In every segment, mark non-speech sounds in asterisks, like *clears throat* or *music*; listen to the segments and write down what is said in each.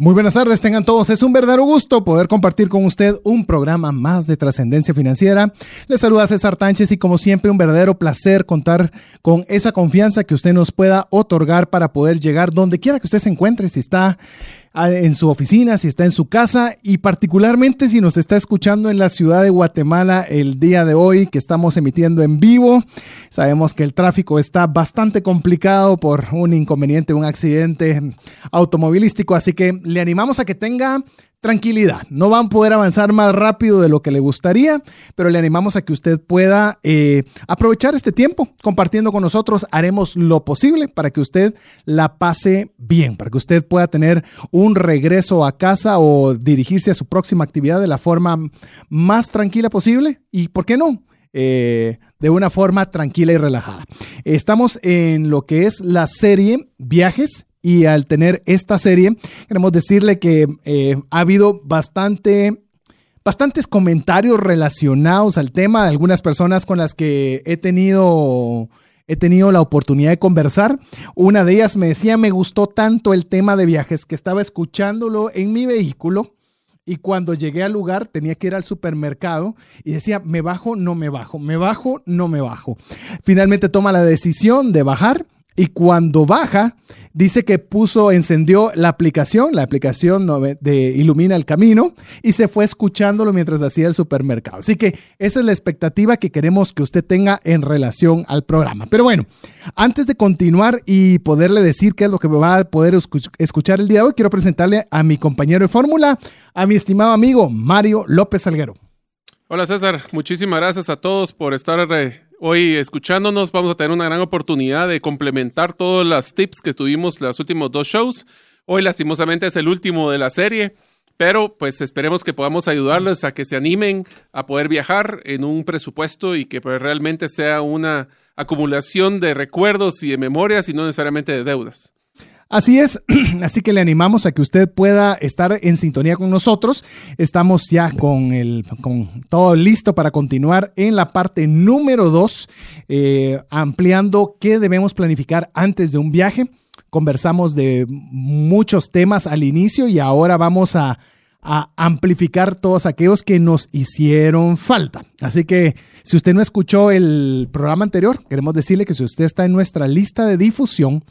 Muy buenas tardes, tengan todos. Es un verdadero gusto poder compartir con usted un programa más de trascendencia financiera. Les saluda César Tánchez y como siempre un verdadero placer contar con esa confianza que usted nos pueda otorgar para poder llegar donde quiera que usted se encuentre, si está en su oficina, si está en su casa y particularmente si nos está escuchando en la ciudad de Guatemala el día de hoy que estamos emitiendo en vivo. Sabemos que el tráfico está bastante complicado por un inconveniente, un accidente automovilístico, así que le animamos a que tenga tranquilidad. No van a poder avanzar más rápido de lo que le gustaría, pero le animamos a que usted pueda eh, aprovechar este tiempo compartiendo con nosotros. Haremos lo posible para que usted la pase bien, para que usted pueda tener un regreso a casa o dirigirse a su próxima actividad de la forma más tranquila posible. ¿Y por qué no? Eh, de una forma tranquila y relajada. Estamos en lo que es la serie Viajes y al tener esta serie, queremos decirle que eh, ha habido bastante, bastantes comentarios relacionados al tema de algunas personas con las que he tenido he tenido la oportunidad de conversar. Una de ellas me decía, me gustó tanto el tema de viajes que estaba escuchándolo en mi vehículo y cuando llegué al lugar tenía que ir al supermercado y decía, me bajo, no me bajo, me bajo, no me bajo. Finalmente toma la decisión de bajar y cuando baja, dice que puso, encendió la aplicación, la aplicación de Ilumina el Camino, y se fue escuchándolo mientras hacía el supermercado. Así que esa es la expectativa que queremos que usted tenga en relación al programa. Pero bueno, antes de continuar y poderle decir qué es lo que va a poder escuchar el día de hoy, quiero presentarle a mi compañero de fórmula, a mi estimado amigo Mario López Salguero. Hola César, muchísimas gracias a todos por estar hoy escuchándonos. Vamos a tener una gran oportunidad de complementar todos los tips que tuvimos los últimos dos shows. Hoy lastimosamente es el último de la serie, pero pues esperemos que podamos ayudarles a que se animen a poder viajar en un presupuesto y que pues, realmente sea una acumulación de recuerdos y de memorias y no necesariamente de deudas. Así es, *clears throat* así que le animamos a que usted pueda estar en sintonía con nosotros. Estamos ya con, el, con todo listo para continuar en la parte número dos, eh, ampliando qué debemos planificar antes de un viaje. Conversamos de muchos temas al inicio y ahora vamos a a amplificar todos aquellos que nos hicieron falta. Así que si usted no escuchó el programa anterior, queremos decirle que si usted está en nuestra lista de difusión,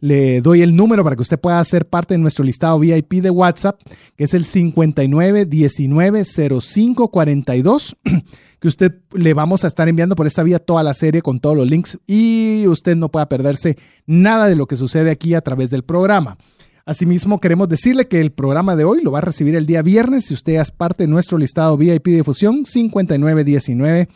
le doy el número para que usted pueda ser parte de nuestro listado VIP de WhatsApp, que es el 59190542, *clears throat* que usted le vamos a estar enviando por esta vía toda la serie con todos los links y usted no pueda perderse nada de lo que sucede aquí a través del programa. Asimismo, queremos decirle que el programa de hoy lo va a recibir el día viernes si usted es parte de nuestro listado VIP de difusión 5919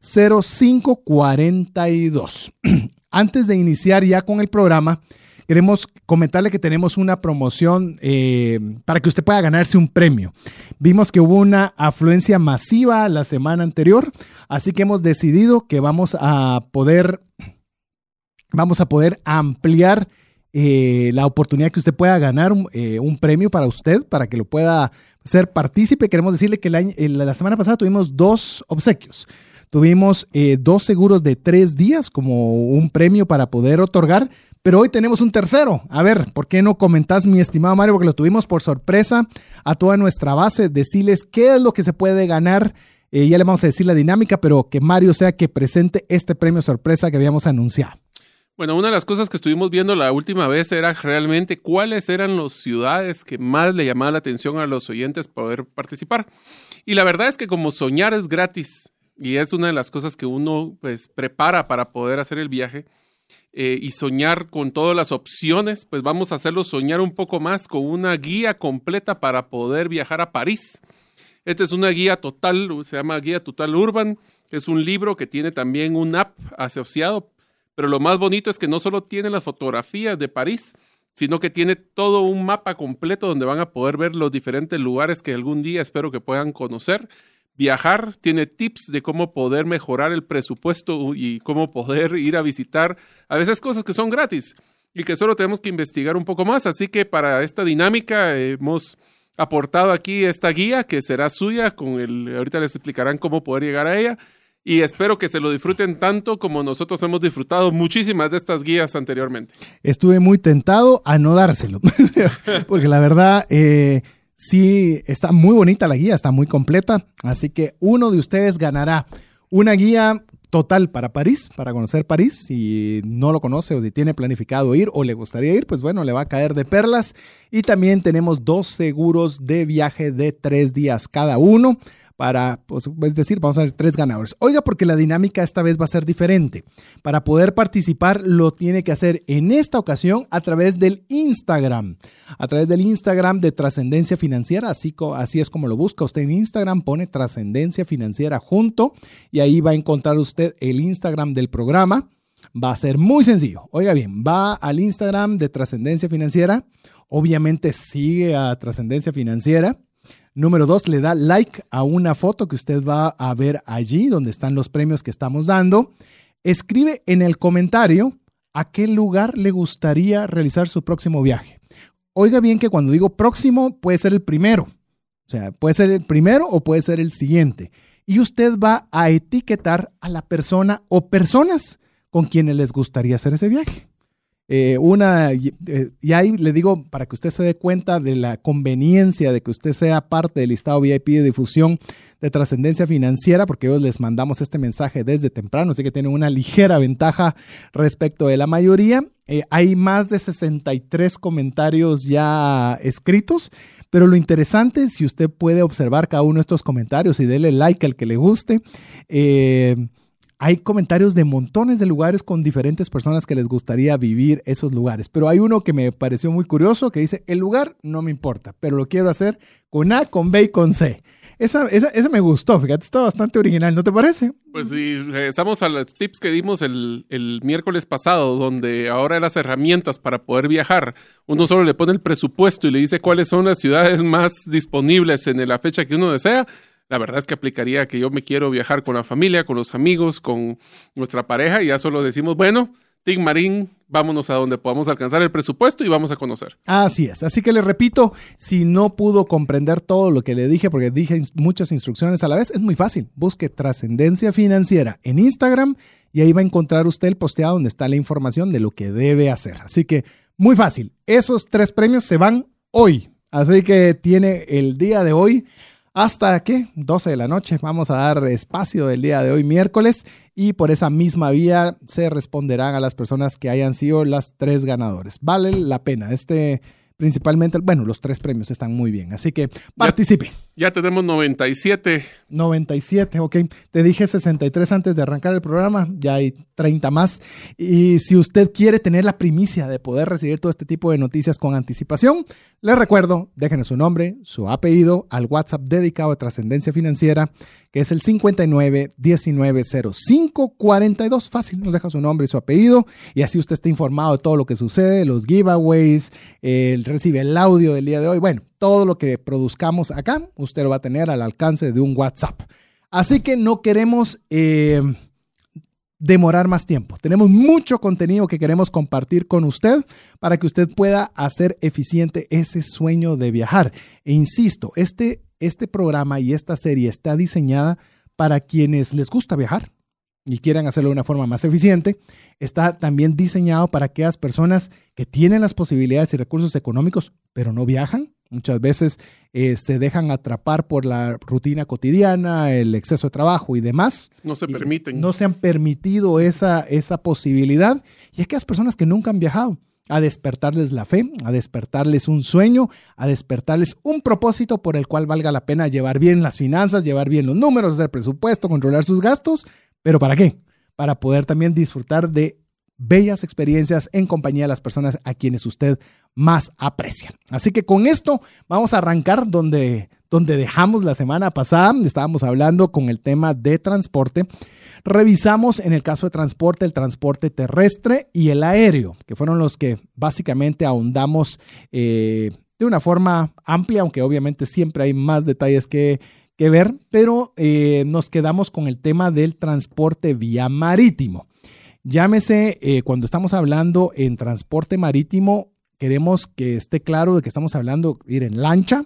0542. *clears throat* Antes de iniciar ya con el programa, queremos comentarle que tenemos una promoción eh, para que usted pueda ganarse un premio. Vimos que hubo una afluencia masiva la semana anterior, así que hemos decidido que vamos a poder, vamos a poder ampliar eh, la oportunidad que usted pueda ganar eh, un, premio para usted, para que lo pueda ser partícipe. Queremos decirle que la semana pasada tuvimos dos obsequios. Tuvimos dos seguros de tres días como un premio para poder otorgar, pero hoy tenemos un tercero. A ver, ¿por qué no comentás, mi estimado Mario? Porque lo tuvimos por sorpresa a toda nuestra base, decirles qué es lo que se puede ganar. ya le vamos a decir la dinámica, pero que Mario sea que presente este premio sorpresa que habíamos anunciado. Bueno, una de las cosas que estuvimos viendo la última vez era realmente cuáles eran las ciudades que más le llamaban la atención a los oyentes poder participar. Y la verdad es que como soñar es gratis y es una de las cosas que uno pues prepara para poder hacer el viaje eh, y soñar con todas las opciones, pues vamos a hacerlo soñar un poco más con una guía completa para poder viajar a París. Esta es una guía total, se llama Guía Total Urban. Es un libro que tiene también un app asociado pero lo más bonito es que no solo tiene las fotografías de París, sino que tiene todo un mapa completo donde van a poder ver los diferentes lugares que algún día espero que puedan conocer. Viajar tiene tips de cómo poder mejorar el presupuesto y cómo poder ir a visitar a veces cosas que son gratis y que solo tenemos que investigar un poco más. Así que para esta dinámica hemos aportado aquí esta guía que será suya. Con el, ahorita les explicarán cómo poder llegar a ella y espero que se lo disfruten tanto como nosotros hemos disfrutado muchísimas de estas guías anteriormente. Estuve muy tentado a no dárselo, *laughs* porque la verdad, eh, sí, está muy bonita la guía, está muy completa, así que uno de ustedes ganará una guía total para París, para conocer París. Si no lo conoce o si tiene planificado ir o le gustaría ir, pues bueno, le va a caer de perlas. Y también tenemos dos seguros de viaje de tres días cada uno para, pues, es decir, vamos a ver tres ganadores. Oiga, porque la dinámica esta vez va a ser diferente. Para poder participar lo tiene que hacer en esta ocasión a través del Instagram, a través del Instagram de Trascendencia Financiera, así, así es como lo busca usted en Instagram, pone Trascendencia Financiera junto y ahí va a encontrar usted el Instagram del programa. Va a ser muy sencillo. Oiga bien, va al Instagram de Trascendencia Financiera. Obviamente sigue a Trascendencia Financiera Número dos, le da like a una foto que usted va a ver allí, donde están los premios que estamos dando. Escribe en el comentario a qué lugar le gustaría realizar su próximo viaje. Oiga bien que cuando digo próximo puede ser el primero. O sea, puede ser el primero o puede ser el siguiente. Y usted va a etiquetar a la persona o personas con quienes les gustaría hacer ese viaje. Eh, una, eh, y, ahí le digo para que usted se dé cuenta de la conveniencia de que usted sea parte del listado VIP de difusión de trascendencia financiera, porque hoy les mandamos este mensaje desde temprano, así que tienen una *laughs* ligera ventaja respecto de la mayoría. Eh, hay más de 63 comentarios ya escritos, pero lo interesante, si usted puede observar cada uno de estos comentarios y dele like al que le guste, hay comentarios de montones de lugares con diferentes personas que les gustaría vivir esos lugares. Pero hay uno que me pareció muy curioso que dice, el lugar no me importa, pero lo quiero hacer con A, con B y con C. Esa, esa, me gustó, fíjate, está bastante original, ¿no te parece? Pues sí, regresamos a los tips que dimos el, el miércoles pasado, donde ahora las herramientas para poder viajar, uno solo le pone el presupuesto y le dice cuáles son las ciudades *laughs* más disponibles en la fecha que uno desea la verdad es que aplicaría que yo me quiero viajar con la familia, con los amigos, con nuestra pareja y ya solo decimos, bueno, Tim Marín, vámonos a donde podamos alcanzar el presupuesto y vamos a conocer. Así es. Así que le repito, si no pudo comprender todo lo que le dije, porque dije muchas instrucciones a la vez, es muy fácil. Busque Trascendencia Financiera en Instagram y ahí va a encontrar usted el posteado donde está la información de lo que debe hacer. Así que muy fácil. Esos tres premios se van hoy. Así que tiene el día de hoy hasta que 12 de la noche vamos a dar espacio el día de hoy miércoles y por esa misma vía se responderán a las personas que hayan sido las tres ganadores. Vale la pena. Este principalmente, bueno, los tres premios están muy bien, así que participe. Ya, tenemos 97. 97, ok. Te dije 63 antes de arrancar el programa, ya hay 30 más. Y si usted quiere tener la primicia de poder recibir todo este tipo de noticias con anticipación, le recuerdo, déjenos su nombre, su apellido al WhatsApp dedicado a trascendencia financiera, que es el 59 1905 42. Fácil, nos deja su nombre y su apellido y así usted está informado de todo lo que sucede, los giveaways, recibe el audio del día de hoy. Bueno, todo lo que produzcamos acá, usted lo va a tener al alcance de un WhatsApp. Así que no queremos eh, demorar más tiempo. Tenemos mucho contenido que queremos compartir con usted para que usted pueda hacer eficiente ese sueño de viajar. E insisto, este, este programa y esta serie está diseñada para quienes les gusta viajar y quieran hacerlo de una forma más eficiente. Está también diseñado para aquellas personas que tienen las posibilidades y recursos económicos, pero no viajan Muchas veces eh, se dejan atrapar por la rutina cotidiana, el exceso de trabajo y demás. No se permiten. No se han permitido esa, esa posibilidad. Y aquellas personas que nunca han viajado, a despertarles la fe, a despertarles un sueño, a despertarles un propósito por el cual valga la pena llevar bien las finanzas, llevar bien los números, hacer presupuesto, controlar sus gastos. ¿Pero para qué? Para poder también disfrutar de bellas experiencias en compañía de las personas a quienes usted más aprecia. Así que con esto vamos a arrancar donde, donde dejamos la semana pasada. Estábamos hablando con el tema de transporte. Revisamos en el caso de transporte el transporte terrestre y el aéreo, que fueron los que básicamente ahondamos eh, de una forma amplia, aunque obviamente siempre hay más detalles que, que ver, pero eh, nos quedamos con el tema del transporte vía marítimo. Llámese, eh, cuando estamos hablando en transporte marítimo, queremos que esté claro de que estamos hablando ir en lancha,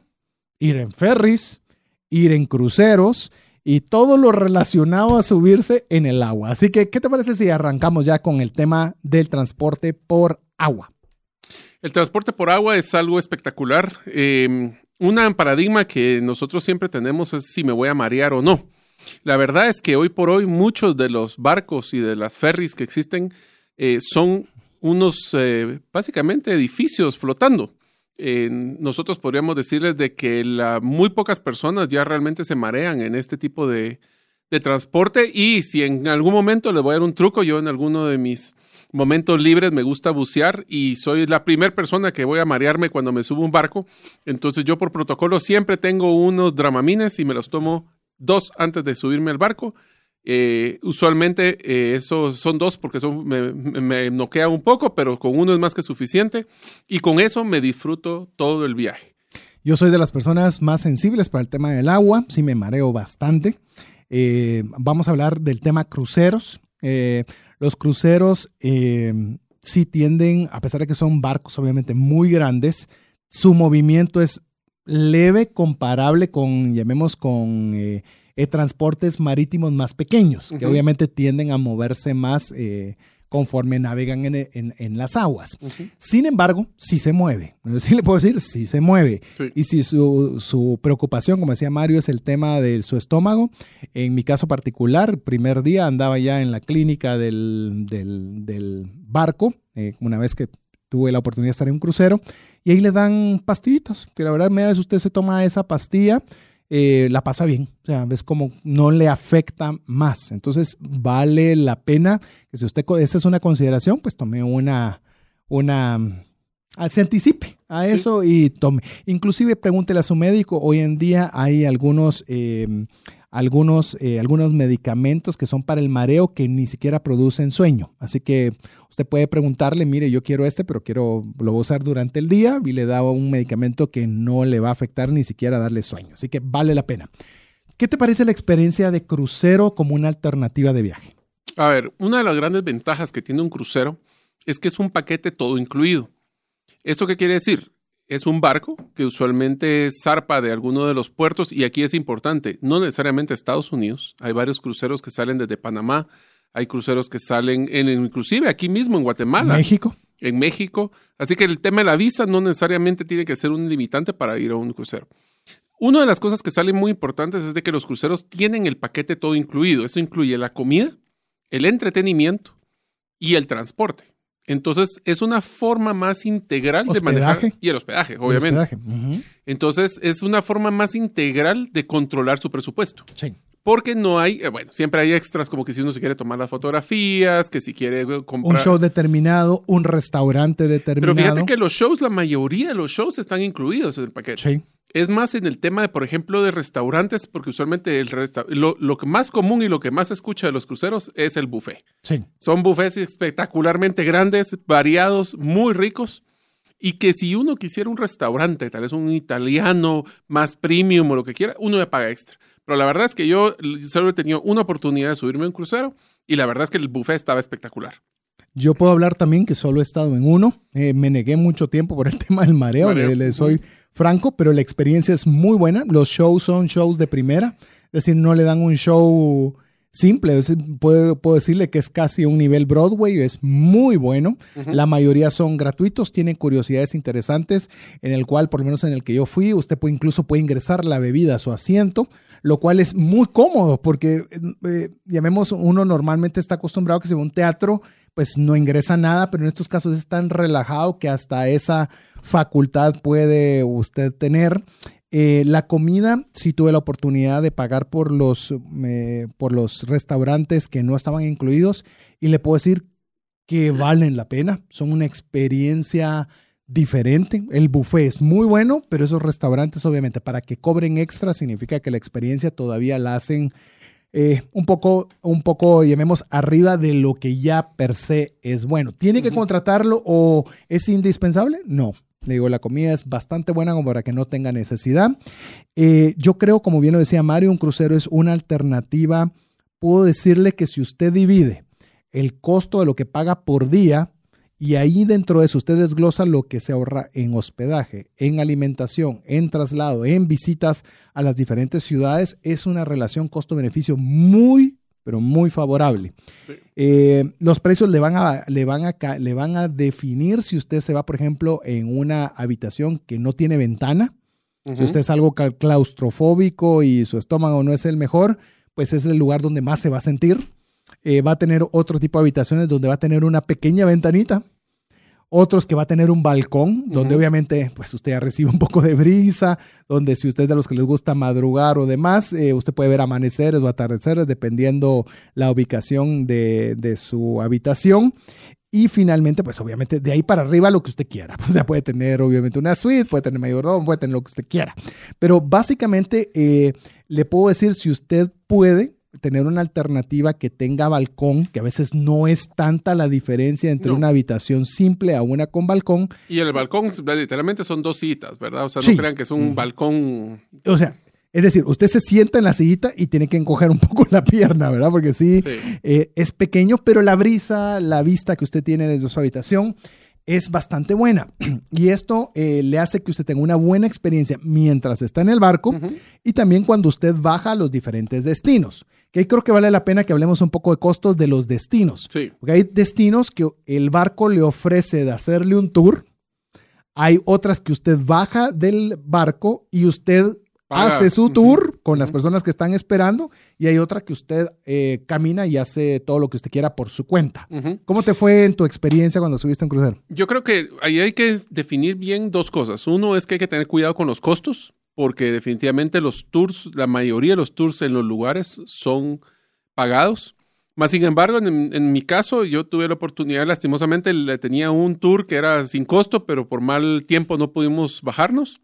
ir en ferries, ir en cruceros y todo lo relacionado a subirse en el agua. Así que, ¿qué te parece si arrancamos ya con el tema del transporte por agua? El transporte por agua es algo espectacular. Eh, un paradigma que nosotros siempre tenemos es si me voy a marear o no. La verdad es que hoy por hoy muchos de los barcos y de las ferries que existen eh, son unos, eh, básicamente, edificios flotando. nosotros podríamos decirles de que la, muy pocas personas ya realmente se marean en este tipo de, de transporte y si en algún momento les voy a dar un truco, yo en alguno de mis momentos libres me gusta bucear y soy la primera persona que voy a marearme cuando me subo un barco. Entonces yo por protocolo siempre tengo unos dramamines y me los tomo dos antes de subirme al barco. Eh, usualmente eh, esos son dos porque son, me, me, noquea un poco, pero con uno es más que suficiente y con eso me disfruto todo el viaje. Yo soy de las personas más sensibles para el tema del agua, sí me mareo bastante. Eh, vamos a hablar del tema cruceros. los cruceros sí tienden, a pesar de que son barcos obviamente muy grandes, su movimiento es leve comparable con, llamemos, con eh, eh, transportes marítimos más pequeños, que obviamente tienden a moverse más eh, conforme navegan en, las aguas. Sin embargo, sí se mueve. *laughs* Sí le puedo decir, sí se mueve. Y si su, preocupación, como decía Mario, es el tema de su estómago, en mi caso particular, primer día andaba ya en la clínica del, del, barco, una vez que tuve la oportunidad de estar en un crucero, y ahí le dan pastillitas, que la verdad, media vez usted se toma esa pastilla, eh, la pasa bien, o sea, ves como no le afecta más. Entonces, vale la pena que si usted, esa es una consideración, pues tome una, una, ah, se anticipe a eso y tome. Inclusive pregúntele a su médico, hoy en día hay algunos... Eh, algunos, eh, algunos medicamentos que son para el mareo que ni siquiera producen sueño. Así que usted puede preguntarle, mire, yo quiero este, pero quiero, lo usar durante el día y le da un medicamento que no le va a afectar ni siquiera darle sueño. Así que vale la pena. ¿Qué te parece la experiencia de crucero como una alternativa de viaje? A ver, una de las grandes ventajas que tiene un crucero es que es un paquete todo incluido. ¿Esto qué quiere decir? Es un barco que usualmente zarpa de alguno de los puertos y aquí es importante, no necesariamente Estados Unidos, hay varios cruceros que salen desde Panamá, hay cruceros que salen en, inclusive aquí mismo en Guatemala. México. En México. Así que el tema de la visa no necesariamente tiene que ser un limitante para ir a un crucero. Una de las cosas que salen muy importantes es de que los cruceros tienen el paquete todo incluido. Eso incluye la comida, el entretenimiento y el transporte. Entonces, es una forma más integral de manejar. Y el hospedaje, obviamente. Entonces, es una forma más integral de controlar su presupuesto. Sí. Porque no hay, eh, bueno, siempre hay extras como que si uno se quiere tomar las fotografías, que si quiere eh, comprar. Un show determinado, un restaurante determinado. Pero fíjate que los shows, la mayoría de los shows están incluidos en el paquete. Sí. Es más en el tema de, por ejemplo, de restaurantes, porque usualmente el lo, lo, que más común y lo que más se escucha de los cruceros es el buffet. Sí. Son buffets espectacularmente grandes, variados, muy ricos. Y que si uno quisiera un restaurante, tal vez un italiano más premium o lo que quiera, uno le paga extra. Pero la verdad es que yo solo he tenido una oportunidad de subirme a un crucero y la verdad es que el buffet estaba espectacular. Yo puedo hablar también que solo he estado en uno. Eh, me negué mucho tiempo por el *laughs* tema del mareo. mareo. Le, soy franco, pero la experiencia es muy buena. Los shows son shows de primera, es decir, no le dan un show simple. puedo, decirle que es casi un nivel Broadway, es muy bueno. La mayoría son gratuitos, tienen curiosidades interesantes, en el cual, por lo menos en el que yo fui, usted puede, incluso puede ingresar la bebida a su asiento, lo cual es muy cómodo, porque eh, llamemos, uno normalmente está acostumbrado a que si va a un teatro, pues no ingresa nada, pero en estos casos es tan relajado que hasta esa facultad puede usted tener. Eh, la comida, sí tuve la oportunidad de pagar por los, por los restaurantes que no estaban incluidos y le puedo decir que valen la pena. Son una experiencia diferente. El buffet es muy bueno, pero esos restaurantes, obviamente, para que cobren extra, significa que la experiencia todavía la hacen eh, un poco, un poco, llamemos, arriba de lo que ya per se es bueno. ¿Tiene que contratarlo o es indispensable? No. Le digo, la comida es bastante buena como para que no tenga necesidad. Eh, yo creo, como bien lo decía Mario, un crucero es una alternativa. Puedo decirle que si usted divide el costo de lo que paga por día y ahí dentro de eso usted desglosa lo que se ahorra en hospedaje, en alimentación, en traslado, en visitas a las diferentes ciudades. Es una relación costo-beneficio muy, pero muy favorable. Eh, los precios le van, a, le, van a, le van a definir si usted se va, por ejemplo, en una habitación que no tiene ventana. Si usted es algo claustrofóbico y su estómago no es el mejor, pues es el lugar donde más se va a sentir. Eh, va a tener otro tipo de habitaciones donde va a tener una pequeña ventanita. Otros que va a tener un balcón, donde obviamente pues usted ya recibe un poco de brisa, donde si usted es de los que les gusta madrugar o demás, eh, usted puede ver amaneceres o atardeceres dependiendo la ubicación de, de su habitación. Y finalmente, pues obviamente de ahí para arriba lo que usted quiera. *laughs* O sea, puede tener obviamente una suite, puede tener mayordomo, puede tener lo que usted quiera. Pero básicamente eh, le puedo decir si usted puede, tener una alternativa que tenga balcón, que a veces no es tanta la diferencia entre una habitación simple a una con balcón. Y el balcón literalmente son dos citas, ¿verdad? O sea, no crean que es un balcón. O sea, es decir, usted se sienta en la sillita y tiene que encoger un poco *laughs* la pierna, ¿verdad? Porque sí, eh, es pequeño, pero la brisa, la vista que usted tiene desde su habitación es bastante buena. *clears throat* Y esto eh, le hace que usted tenga una buena experiencia mientras está en el barco y también cuando usted baja a los diferentes destinos. Que creo que vale la pena que hablemos un poco de costos de los destinos. Sí. Porque hay destinos que el barco le ofrece de hacerle un tour. Hay otras que usted baja del barco y usted hace su tour con las personas que están esperando y hay otra que usted eh, camina y hace todo lo que usted quiera por su cuenta. ¿Cómo te fue en tu experiencia cuando subiste en crucero? Yo creo que ahí hay que definir bien dos cosas. Uno es que hay que tener cuidado con los costos, porque definitivamente los tours, la mayoría de los tours en los lugares son pagados. Más sin embargo, en, en, mi caso, yo tuve la oportunidad, lastimosamente, le tenía un tour que era sin costo, pero por mal tiempo no pudimos bajarnos,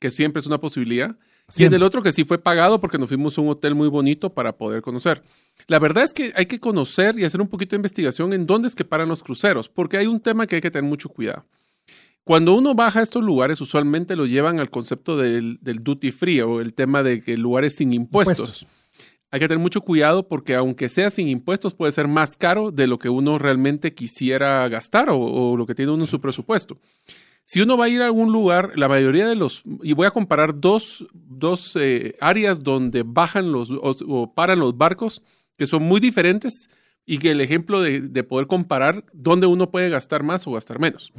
que siempre es una posibilidad. Y en el otro que sí fue pagado porque nos fuimos a un hotel muy bonito para poder conocer. La verdad es que hay que conocer y hacer un poquito de investigación en dónde es que paran los cruceros, porque hay un tema que hay que tener mucho cuidado. Cuando uno baja a estos lugares, usualmente lo llevan al concepto del, duty free o el tema de que lugares sin impuestos. Hay que tener mucho cuidado porque aunque sea sin impuestos puede ser más caro de lo que uno realmente quisiera gastar o, o lo que tiene uno en su presupuesto. Si uno va a ir a algún lugar, la mayoría de los, y voy a comparar dos, dos eh, áreas donde bajan los o, paran los barcos, que son muy diferentes y que el ejemplo de, poder comparar dónde uno puede gastar más o gastar menos.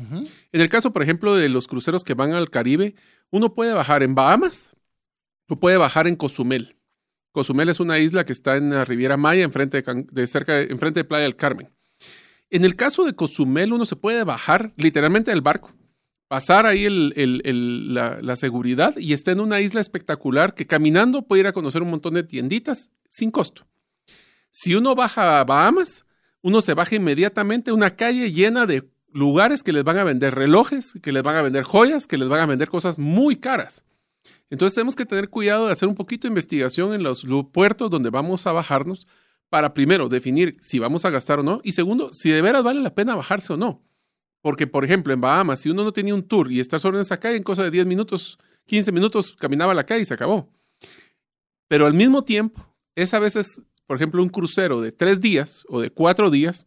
En el caso, por ejemplo, de los cruceros que van al Caribe, uno puede bajar en Bahamas o puede bajar en Cozumel. Cozumel es una isla que está en la Riviera Maya, enfrente de, de cerca, enfrente de Playa del Carmen. En el caso de Cozumel, uno se puede bajar literalmente del barco pasar ahí la, seguridad y está en una isla espectacular que caminando puede ir a conocer un montón de tienditas sin costo. Si uno baja a Bahamas, uno se baja inmediatamente a una calle llena de lugares que les van a vender relojes, que les van a vender joyas, que les van a vender cosas muy caras. Entonces tenemos que tener cuidado de hacer un poquito de investigación en los puertos donde vamos a bajarnos para primero definir si vamos a gastar o no y segundo, si de veras vale la pena bajarse o no. Porque, por ejemplo, en Bahamas, si uno no tenía un tour y está solo en esa calle, en cosa de 10 minutos, 15 minutos, caminaba a la calle y se acabó. Pero al mismo tiempo, es a veces, por ejemplo, un crucero de tres días o de cuatro días,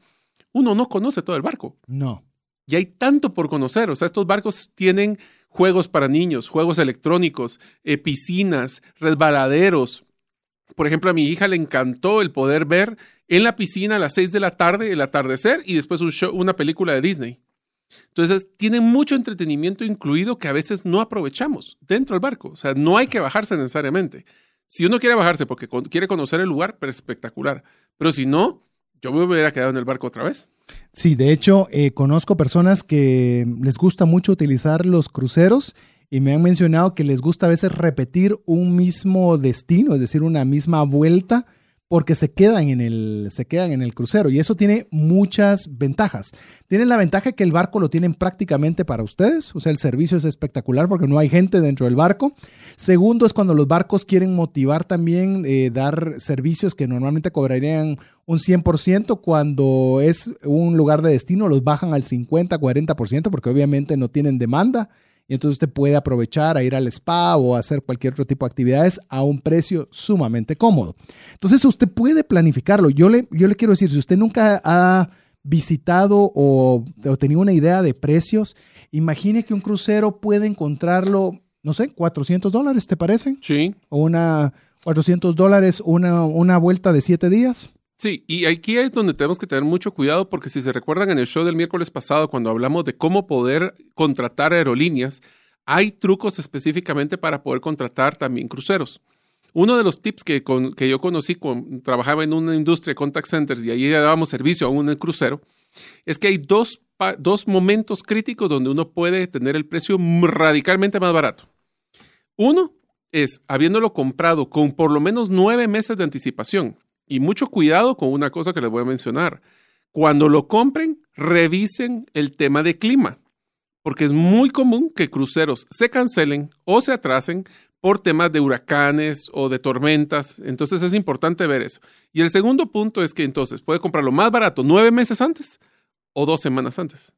uno no conoce todo el barco. No. Y hay tanto por conocer. O sea, estos barcos tienen juegos para niños, juegos electrónicos, eh, piscinas, resbaladeros. Por ejemplo, a mi hija le encantó el poder ver en la piscina a las 6 de la tarde el atardecer y después un show, una película de Disney. Entonces, tiene mucho entretenimiento incluido que a veces no aprovechamos dentro del barco. O sea, no hay que bajarse necesariamente. Si uno quiere bajarse porque quiere conocer el lugar, pero espectacular. Pero si no, yo me hubiera quedado en el barco otra vez. Sí, de hecho, eh, conozco personas que les gusta mucho utilizar los cruceros y me han mencionado que les gusta a veces repetir un mismo destino, es decir, una misma vuelta porque se quedan en el, se quedan en el crucero y eso tiene muchas ventajas. Tienen la ventaja que el barco lo tienen prácticamente para ustedes, o sea, el servicio es espectacular porque no hay gente dentro del barco. Segundo es cuando los barcos quieren motivar también, eh, dar servicios que normalmente cobrarían un 100%, cuando es un lugar de destino los bajan al 50, 40% porque obviamente no tienen demanda y entonces usted puede aprovechar a ir al spa o hacer cualquier otro tipo de actividades a un precio sumamente cómodo. Entonces usted puede planificarlo. Yo le, yo le quiero decir, si usted nunca ha visitado o, tenido una idea de precios, imagine que un crucero puede encontrarlo, no sé, 400 dólares, ¿te parece? Sí. O una 400 dólares, una, una vuelta de siete días. Sí, y aquí es donde tenemos que tener mucho cuidado porque si se recuerdan en el show del miércoles pasado cuando hablamos de cómo poder contratar aerolíneas, hay trucos específicamente para poder contratar también cruceros. Uno de los tips que, que yo conocí cuando trabajaba en una industria de contact centers y allí dábamos servicio a un crucero, es que hay dos, dos momentos críticos donde uno puede tener el precio radicalmente más barato. Uno es habiéndolo comprado con por lo menos nueve meses de anticipación. Y mucho cuidado con una cosa que les voy a mencionar. Cuando lo compren, revisen el tema de clima, porque es muy común que cruceros se cancelen o se atrasen por temas de huracanes o de tormentas. Entonces es importante ver eso. Y el segundo punto es que entonces puede comprarlo más barato nueve meses antes o dos semanas antes.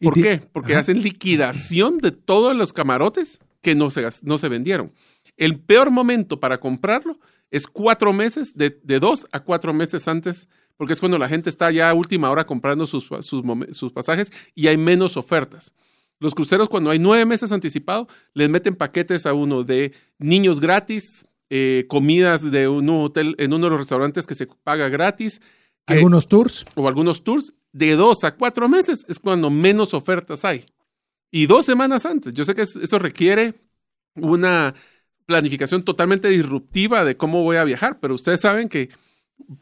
¿Por qué? Porque hacen liquidación de todos los camarotes que no se, no se vendieron. El peor momento para comprarlo es cuatro meses, de, dos a cuatro meses antes, porque es cuando la gente está ya a última hora comprando sus, sus, pasajes y hay menos ofertas. Los cruceros, cuando hay nueve meses anticipado, les meten paquetes a uno de niños gratis, eh, comidas de un hotel en uno de los restaurantes que se paga gratis. algunos tours. O algunos tours. De dos a cuatro meses es cuando menos ofertas hay. Y dos semanas antes. Yo sé que eso requiere una planificación totalmente disruptiva de cómo voy a viajar, pero ustedes saben que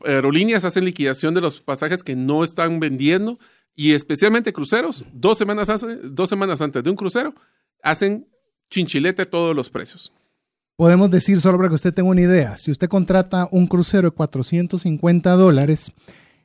aerolíneas hacen liquidación de los pasajes que no están vendiendo y especialmente cruceros, dos semanas, dos semanas antes de un crucero, hacen chinchilete todos los precios. Podemos decir, solo para que usted tenga una idea, si usted contrata un crucero de 450 dólares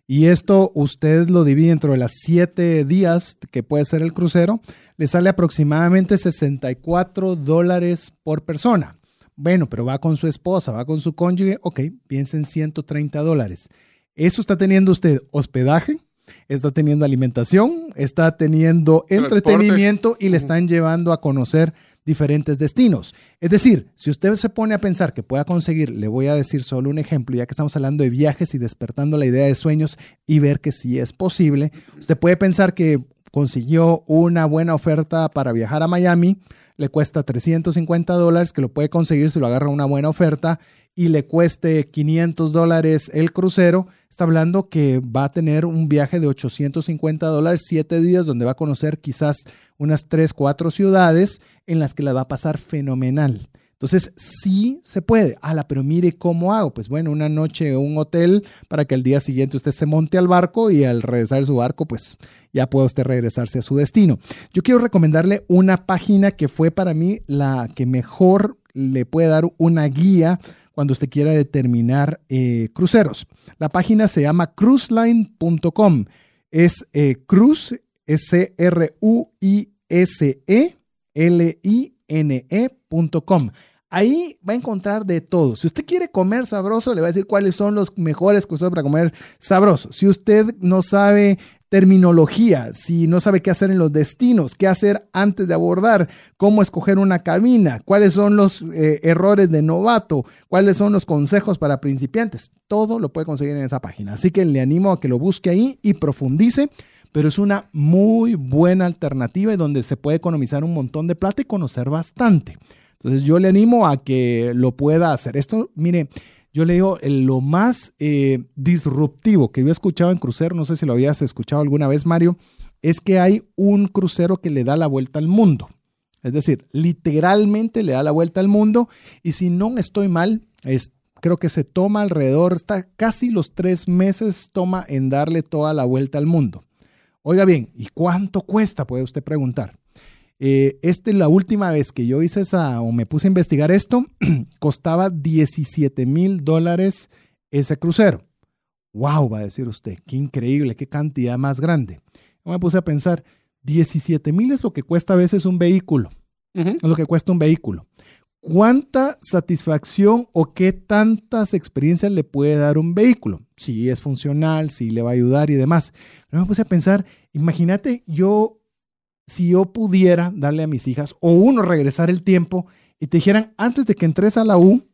y esto usted lo divide entre las siete días que puede ser el crucero, le sale aproximadamente 64 dólares por persona. Bueno, pero va con su esposa, va con su cónyuge, ok, piensa en 130 dólares. Eso está teniendo usted hospedaje, está teniendo alimentación, está teniendo entretenimiento y le están llevando a conocer diferentes destinos. Es decir, si usted se pone a pensar que pueda conseguir, le voy a decir solo un ejemplo, ya que estamos hablando de viajes y despertando la idea de sueños y ver que sí es posible, usted puede pensar que consiguió una buena oferta para viajar a Miami, le cuesta 350 dólares, que lo puede conseguir si lo agarra una buena oferta, y le cueste 500 dólares el crucero, está hablando que va a tener un viaje de 850 dólares, siete días, donde va a conocer quizás unas 3, 4 ciudades en las que la va a pasar fenomenal. Entonces, sí se puede. Ala, pero mire cómo hago. Pues bueno, una noche un hotel para que el día siguiente usted se monte al barco y al regresar su barco, pues ya pueda usted regresarse a su destino. Yo quiero recomendarle una página que fue para mí la que mejor le puede dar una guía cuando usted quiera determinar eh, cruceros. La página se llama cruiseline.com. Es eh, cruise, S-R-U-I-S-E, L-I ne.com. Ahí va a encontrar de todo. Si usted quiere comer sabroso, le va a decir cuáles son los mejores cosas para comer sabroso. Si usted no sabe terminología, si no sabe qué hacer en los destinos, qué hacer antes de abordar, cómo escoger una cabina, cuáles son los eh, errores de novato, cuáles son los consejos para principiantes, todo lo puede conseguir en esa página. Así que le animo a que lo busque ahí y profundice pero es una muy buena alternativa y donde se puede economizar un montón de plata y conocer bastante. Entonces yo le animo a que lo pueda hacer. Esto, mire, yo le digo, lo más eh, disruptivo que yo he escuchado en crucero, no sé si lo habías escuchado alguna vez, Mario, es que hay un crucero que le da la vuelta al mundo. Es decir, literalmente le da la vuelta al mundo y si no estoy mal, es, creo que se toma alrededor, está casi los tres meses toma en darle toda la vuelta al mundo. Oiga bien, ¿y cuánto cuesta? Puede usted preguntar. Eh, este, la última vez que yo hice esa o me puse a investigar esto, *clears throat* costaba 17 mil dólares ese crucero. ¡Wow! Va a decir usted, qué increíble, qué cantidad más grande. Yo me puse a pensar, 17 mil es lo que cuesta a veces un vehículo. Es lo que cuesta un vehículo. ¿Cuánta satisfacción o qué tantas experiencias le puede dar un vehículo? Si es funcional, si le va a ayudar y demás. Pero me puse a pensar, imagínate yo, si yo pudiera darle a mis hijas o uno regresar el tiempo y te dijeran, antes de que entres a la U,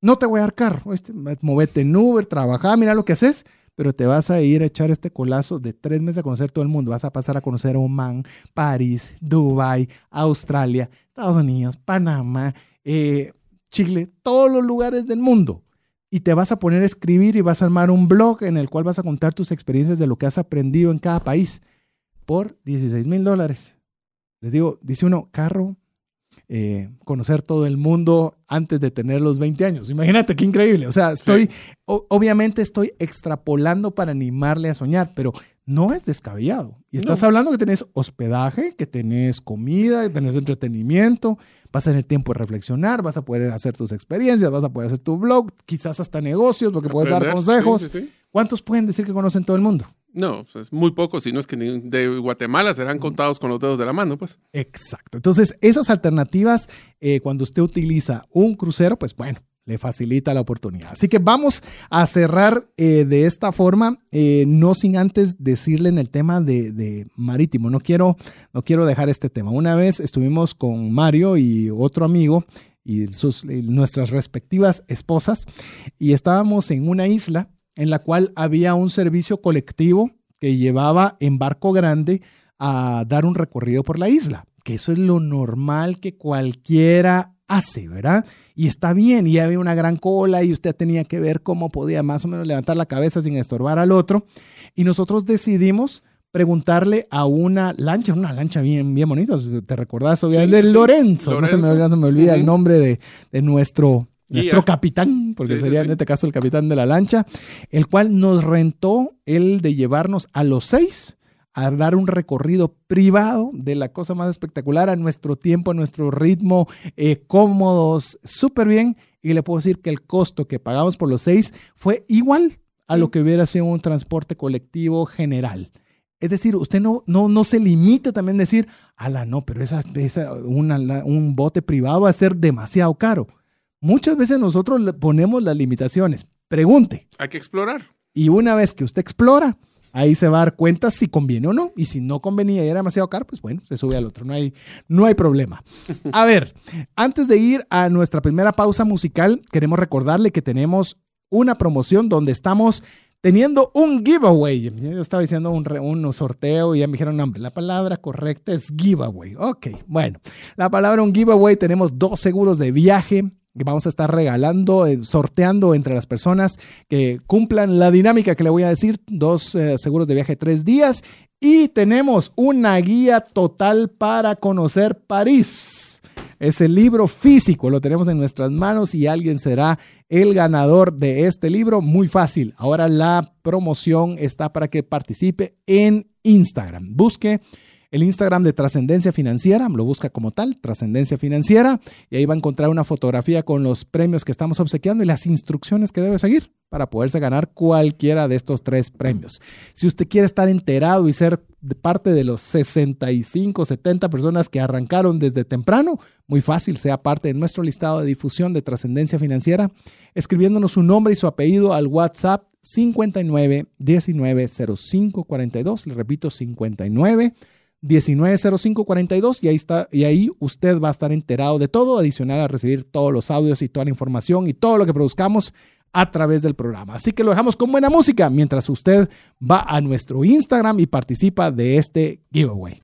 no te voy a dar carro, este, movete en Uber, trabaja, mira lo que haces, pero te vas a ir a echar este colazo de tres meses a conocer todo el mundo. Vas a pasar a conocer Oman, París, Dubai, Australia, Estados Unidos, Panamá, eh, Chile, todos los lugares del mundo. Y te vas a poner a escribir y vas a armar un blog en el cual vas a contar tus experiencias de lo que has aprendido en cada país por 16 mil dólares. Les digo, dice uno, carro, eh, conocer todo el mundo antes de tener los 20 años. Imagínate qué increíble. O sea, estoy, obviamente estoy extrapolando para animarle a soñar, pero no es descabellado. Y estás hablando que tenés hospedaje, que tenés comida, que tenés entretenimiento, vas a tener tiempo de reflexionar, vas a poder hacer tus experiencias, vas a poder hacer tu blog, quizás hasta negocios, porque puedes dar consejos. ¿Cuántos pueden decir que conocen todo el mundo? No, pues, es muy poco, si no es que de Guatemala serán contados con los dedos de la mano, pues. Exacto. Entonces, esas alternativas, eh, cuando usted utiliza un crucero, pues bueno, le facilita la oportunidad. Así que vamos a cerrar eh, de esta forma, eh, no sin antes decirle en el tema de, marítimo. No quiero, no quiero dejar este tema. Una vez estuvimos con Mario y otro amigo y sus, nuestras respectivas esposas y estábamos en una isla en la cual había un servicio colectivo que llevaba en barco grande a dar un recorrido por la isla, que eso es lo normal que cualquiera hace, ¿verdad? Y está bien, y había una gran cola y usted tenía que ver cómo podía más o menos levantar la cabeza sin estorbar al otro. Y nosotros decidimos preguntarle a una lancha, una lancha bien, bien bonita, ¿te recordás? Sí, de Lorenzo, No, se me, olvida el nombre de, de nuestro nuestro capitán, porque sería en este caso el capitán de la lancha, el cual nos rentó el de llevarnos a los seis a dar un recorrido privado de la cosa más espectacular a nuestro tiempo, a nuestro ritmo, eh, cómodos, súper bien. Y le puedo decir que el costo que pagamos por los seis fue igual a lo que hubiera sido un transporte colectivo general. Es decir, usted no, no, no se limite también a decir, ala, no, pero esa, esa un bote privado va a ser demasiado caro. Muchas veces nosotros le ponemos las limitaciones. Pregunte. Hay que explorar. Y una vez que usted explora, ahí se va a dar cuenta si conviene o no. Y si no convenía y era demasiado caro, pues bueno, se sube al otro. No hay, no hay problema. A ver, antes de ir a nuestra primera pausa musical, queremos recordarle que tenemos una promoción donde estamos teniendo un giveaway. Yo estaba diciendo un, un, sorteo y ya me dijeron, no, la palabra correcta es giveaway. Ok, bueno, la palabra un giveaway, tenemos dos seguros de viaje vamos a estar regalando, eh, sorteando entre las personas que cumplan la dinámica que le voy a decir, dos eh, seguros de viaje tres días y tenemos una guía total para conocer París. Ese libro físico lo tenemos en nuestras manos y alguien será el ganador de este libro. Muy fácil. Ahora la promoción está para que participe en Instagram. Busque el Instagram de Trascendencia Financiera, lo busca como tal, Trascendencia Financiera, y ahí va a encontrar una fotografía con los premios que estamos obsequiando y las instrucciones que debe seguir para poderse ganar cualquiera de estos tres premios. Si usted quiere estar enterado y ser parte de los 65, 70 personas que arrancaron desde temprano, muy fácil, sea parte de nuestro listado de difusión de trascendencia financiera, escribiéndonos su nombre y su apellido al WhatsApp 59 19 05 42. Le repito, 59 190542 y ahí está y ahí usted va a estar enterado de todo, adicional a recibir todos los audios y toda la información y todo lo que produzcamos a través del programa. Así que lo dejamos con buena música mientras usted va a nuestro Instagram y participa de este giveaway.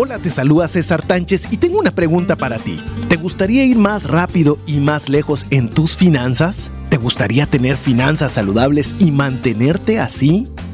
Hola, te saluda César Tánchez y tengo una pregunta para ti. ¿Te gustaría ir más rápido y más lejos en tus finanzas? ¿Te gustaría tener finanzas saludables y mantenerte así?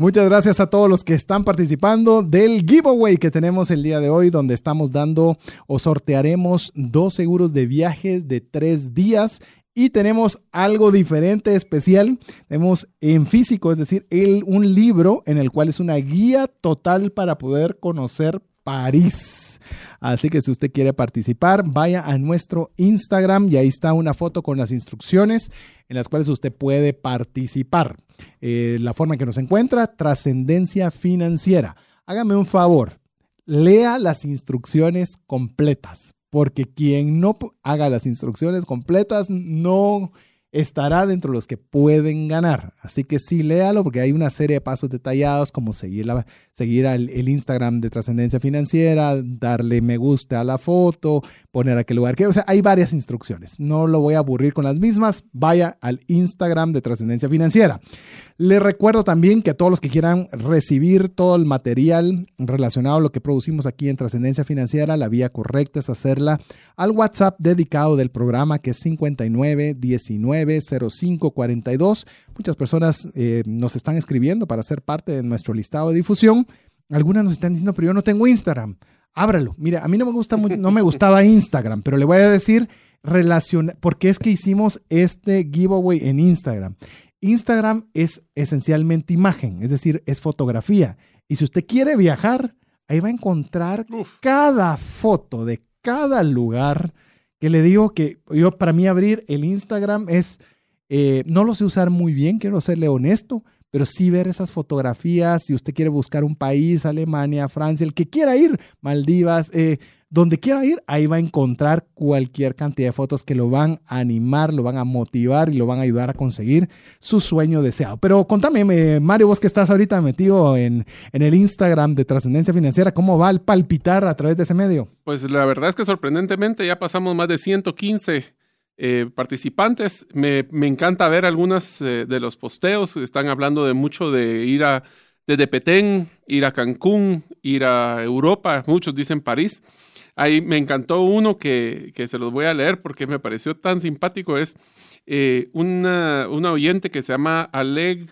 Muchas gracias a todos los que están participando del giveaway que tenemos el día de hoy, donde estamos dando o sortearemos dos seguros de viajes de tres días. Y tenemos algo diferente, especial. Tenemos en físico, es decir, un libro en el cual es una guía total para poder conocer París. Así que si usted quiere participar, vaya a nuestro Instagram y ahí está una foto con las instrucciones en las cuales usted puede participar. Eh, la forma en que nos encuentra, trascendencia financiera. Hágame un favor, lea las instrucciones completas, porque quien no haga las instrucciones completas no estará dentro de los que pueden ganar. Así que sí, léalo porque hay una serie de pasos detallados como seguir, la, seguir el Instagram de Trascendencia Financiera, darle me gusta a la foto, poner a qué lugar que... O sea, hay varias instrucciones. No lo voy a aburrir con las mismas. Vaya al Instagram de Trascendencia Financiera. Les recuerdo también que a todos los que quieran recibir todo el material relacionado a lo que producimos aquí en Trascendencia Financiera, la vía correcta es hacerla al WhatsApp dedicado del programa que es 59 19 05 42. Muchas personas eh, nos están escribiendo para ser parte de nuestro listado de difusión. Algunas nos están diciendo, pero yo no tengo Instagram. Ábralo. Mira, a mí no me, gusta, no me gustaba *laughs* Instagram, pero le voy a decir porque es que hicimos este giveaway en Instagram. Instagram es esencialmente imagen, es decir, es fotografía. Y si usted quiere viajar, ahí va a encontrar cada foto de cada lugar que le digo que yo para mí abrir el Instagram es, eh, no lo sé usar muy bien, quiero serle honesto, pero sí ver esas fotografías, si usted quiere buscar un país, Alemania, Francia, el que quiera ir, Maldivas, eh, donde quiera ir, ahí va a encontrar cualquier cantidad de fotos que lo van a animar, lo van a motivar y lo van a ayudar a conseguir su sueño deseado. Pero contame, Mario, vos que estás ahorita metido en, en el Instagram de Trascendencia Financiera, ¿cómo va el palpitar a través de ese medio? Pues la verdad es que sorprendentemente ya pasamos más de 115 eh, participantes. Me, encanta ver algunas eh, de los posteos. Están hablando de mucho de ir a desde Petén, ir a Cancún, ir a Europa. Muchos dicen París. Ahí me encantó uno que, se los voy a leer porque me pareció tan simpático. Es eh, una, oyente que se llama Aleg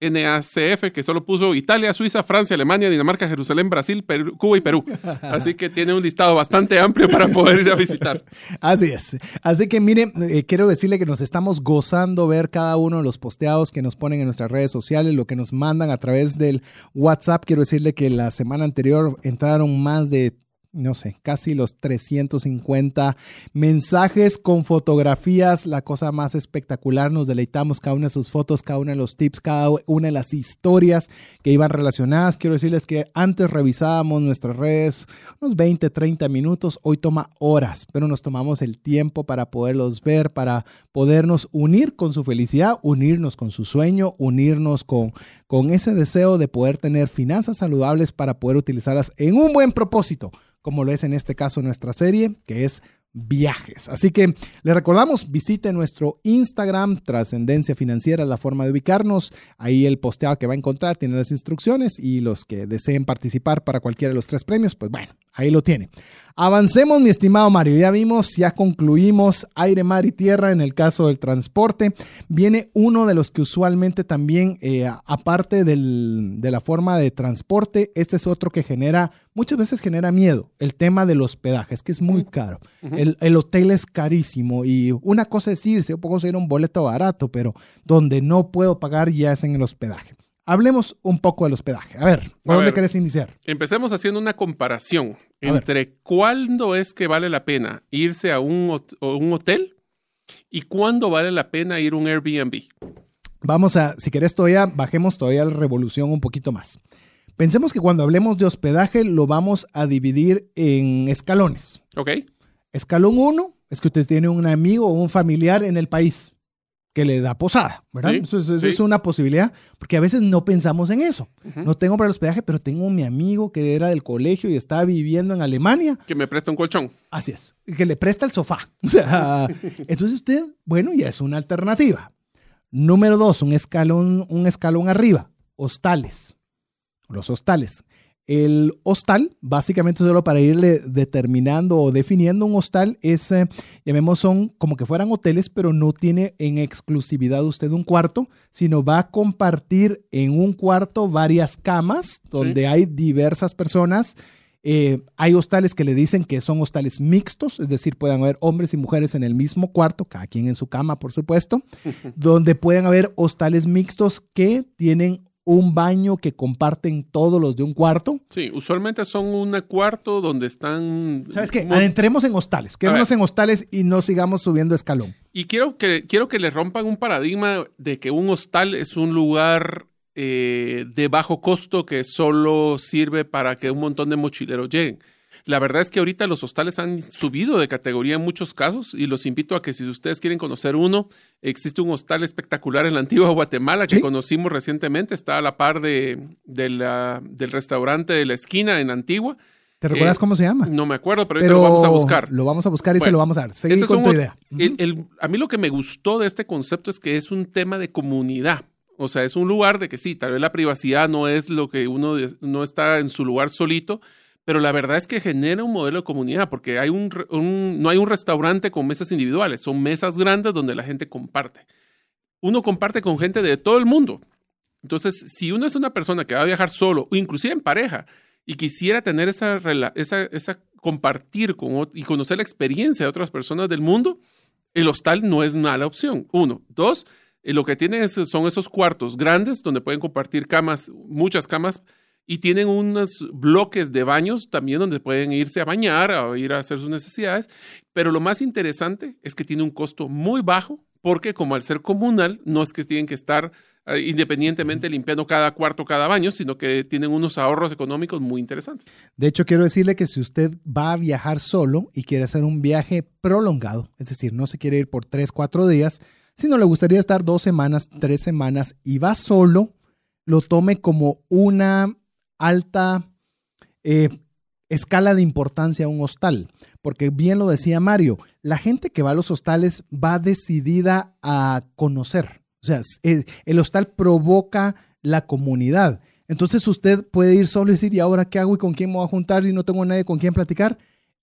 NACF, que solo puso Italia, Suiza, Francia, Alemania, Dinamarca, Jerusalén, Brasil, Cuba y Perú. *laughs* Así que tiene un listado bastante amplio para poder ir a visitar. *laughs* Así es. Así que miren, eh, quiero decirle que nos estamos gozando ver cada uno de los posteados que nos ponen en nuestras redes sociales, lo que nos mandan a través del WhatsApp. Quiero decirle que la semana anterior entraron más de no sé, casi los 350 mensajes con fotografías, la cosa más espectacular. Nos deleitamos cada una de sus fotos, cada uno de los tips, cada una de las historias que iban relacionadas. Quiero decirles que antes revisábamos nuestras redes unos 20, 30 minutos, hoy toma horas, pero nos tomamos el tiempo para poderlos ver, para podernos unir con su felicidad, unirnos con su sueño, unirnos con, con ese deseo de poder tener finanzas saludables para poder utilizarlas en un buen propósito como lo es en este caso nuestra serie, que es viajes. Así que le recordamos, visite nuestro Instagram, Trascendencia Financiera, la forma de ubicarnos. Ahí el posteado que va a encontrar tiene las instrucciones y los que deseen participar para cualquiera de los tres premios, pues bueno, ahí lo tiene. Avancemos, mi estimado Mario. Ya vimos, ya concluimos aire, mar y tierra en el caso del transporte. Viene uno de los que usualmente también, eh, aparte de la forma de transporte, este es otro que genera, muchas veces genera miedo, el tema del hospedaje, es que es muy caro. el, el, hotel es carísimo y una cosa es irse, yo puedo conseguir un boleto barato, pero donde no puedo pagar ya es en el hospedaje. Hablemos un poco del hospedaje. A ver, ¿por A dónde ver. querés iniciar? Empecemos haciendo una comparación A ver. entre cuándo es que vale la pena irse a un hotel y cuándo vale la pena ir a un Airbnb. Vamos a, si querés todavía, bajemos todavía la revolución un poquito más. Pensemos que cuando hablemos de hospedaje lo vamos a dividir en escalones. ¿Ok? Escalón 1 es que usted tiene un amigo o un familiar en el país que le da posada, ¿verdad? Sí, Eso, es- eso sí. es una posibilidad, porque a veces no pensamos en eso. No tengo para el hospedaje, pero tengo mi amigo que era del colegio y está viviendo en Alemania. Que me presta un colchón. Así es. Que le presta el sofá. *laughs* O sea, entonces usted, bueno, ya es una alternativa. Número dos, un escalón, un escalón arriba, hostales. Los hostales. El hostal, básicamente solo para irle determinando o definiendo un hostal, es, eh, llamemos, son como que fueran hoteles, pero no tiene en exclusividad usted un cuarto, sino va a compartir en un cuarto varias camas donde hay diversas personas. Eh, hay hostales que le dicen que son hostales mixtos, es decir, pueden haber hombres y mujeres en el mismo cuarto, cada quien en su cama, por supuesto, *laughs* donde pueden haber hostales mixtos que tienen un baño que comparten todos los de un cuarto. Sí, usualmente son un cuarto donde están... ¿Sabes qué? mu- Adentremos en hostales, quedémonos en hostales y no sigamos subiendo escalón. Y quiero que, quiero que le rompan un paradigma de que un hostal es un lugar eh, de bajo costo que solo sirve para que un montón de mochileros lleguen. La verdad es que ahorita los hostales han subido de categoría en muchos casos y los invito a que si ustedes quieren conocer uno, existe un hostal espectacular en la antigua Guatemala que Sí. conocimos recientemente, está a la par de, de la- del restaurante de la esquina en Antigua. ¿Te recuerdas Eh, cómo se llama? No me acuerdo, pero, ahorita lo vamos a buscar. Lo vamos a buscar y se lo vamos a dar. Seguí Ese es con tu idea. el- el- a mí lo que me gustó de este concepto es que es un tema de comunidad. O sea, es un lugar de que sí, tal vez la privacidad no es lo que uno no está en su lugar solito, pero la verdad es que genera un modelo de comunidad porque hay un, un- no hay un restaurante con mesas individuales, son mesas grandes donde la gente comparte. Uno comparte con gente de todo el mundo. Entonces, si uno es una persona que va a viajar solo o inclusive en pareja y quisiera tener esa, esa, esa compartir con, y conocer la experiencia de otras personas del mundo, el hostal no es mala opción. Uno. Dos, eh, lo que tienen son esos cuartos grandes donde pueden compartir camas, muchas camas, y tienen unos bloques de baños también donde pueden irse a bañar o ir a hacer sus necesidades. Pero lo más interesante es que tiene un costo muy bajo porque como al ser comunal, no es que tienen que estar eh, independientemente limpiando cada cuarto, cada baño, sino que tienen unos ahorros económicos muy interesantes. De hecho, quiero decirle que si usted va a viajar solo y quiere hacer un viaje prolongado, es decir, no se quiere ir por tres, cuatro días, sino le gustaría estar dos semanas, tres semanas y va solo, lo tome como una alta eh, escala de importancia a un hostal. Porque bien lo decía Mario, la gente que va a los hostales va decidida a conocer. O sea, eh, el hostal provoca la comunidad. Entonces usted puede ir solo y decir, ¿y ahora qué hago y con quién me voy a juntar y no tengo nadie con quien platicar?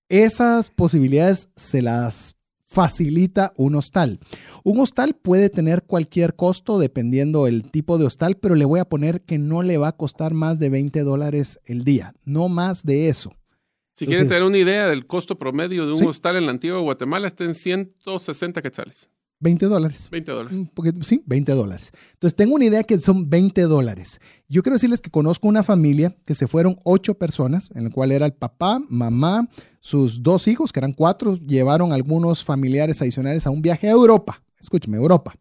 Esas posibilidades se las facilita un hostal. Un hostal puede tener cualquier costo dependiendo el tipo de hostal, pero le voy a poner que no le va a costar más de 20 dólares el día, no más de eso. Si quieren tener una idea del costo promedio de un Sí. hostal en la antigua Guatemala, está en 160 quetzales, 20 dólares. 20 dólares. Poquito- sí, 20 dólares. Entonces tengo una idea que son 20 dólares. Yo quiero decirles que conozco una familia que se fueron ocho personas, en la cual era el papá, mamá, sus dos hijos, que eran cuatro, llevaron algunos familiares adicionales a un viaje a Europa. Escúcheme, Europa.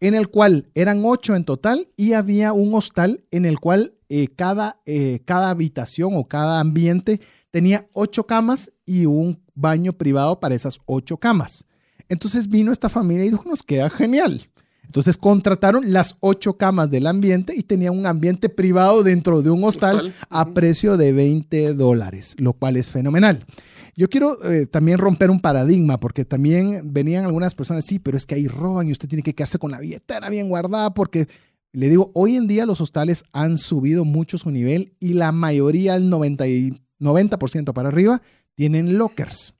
En el cual eran ocho en total y había un hostal en el cual eh, cada, eh, cada habitación o cada ambiente tenía ocho camas y un baño privado para esas ocho camas. Entonces vino esta familia y dijo, nos queda genial. Entonces contrataron las ocho camas del ambiente y tenían un ambiente privado dentro de un hostal, Hostal, a precio de 20 dólares, lo cual es fenomenal. Yo quiero eh, también romper un paradigma, porque también venían algunas personas, sí, pero es que ahí roban y usted tiene que quedarse con la billetera bien guardada, porque le digo, hoy en día los hostales han subido mucho su nivel y la mayoría, el 90, y 90% para arriba, tienen lockers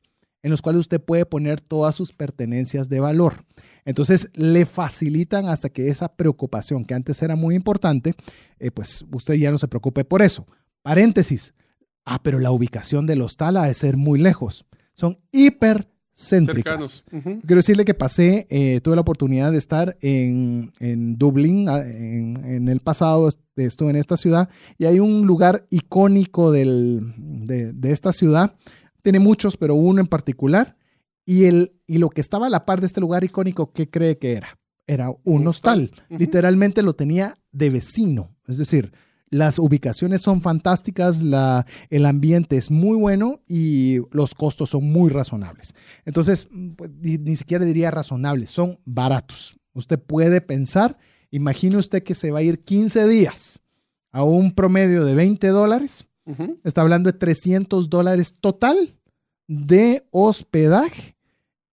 en los cuales usted puede poner todas sus pertenencias de valor. Entonces le facilitan hasta que esa preocupación que antes era muy importante, eh, pues usted ya no se preocupe por eso. Paréntesis. Ah, pero la ubicación del hostal ha de ser muy lejos. Son hiper céntricas. Quiero decirle que pasé, eh, tuve la oportunidad de estar en, en Dublín ah, en, en el pasado, est- estuve en esta ciudad, y hay un lugar icónico del- de, de esta ciudad, tiene muchos, pero uno en particular, y, el, y lo que estaba a la par de este lugar icónico, ¿qué cree que era? Era un Un hostal. hostal. Ujú. Literalmente lo tenía de vecino, es decir, las ubicaciones son fantásticas, la, el ambiente es muy bueno y los costos son muy razonables. Entonces, pues, ni, ni siquiera diría razonables, son baratos. Usted puede pensar, imagine usted que se va a ir 15 días a un promedio de 20 dólares, Está hablando de 300 dólares total de hospedaje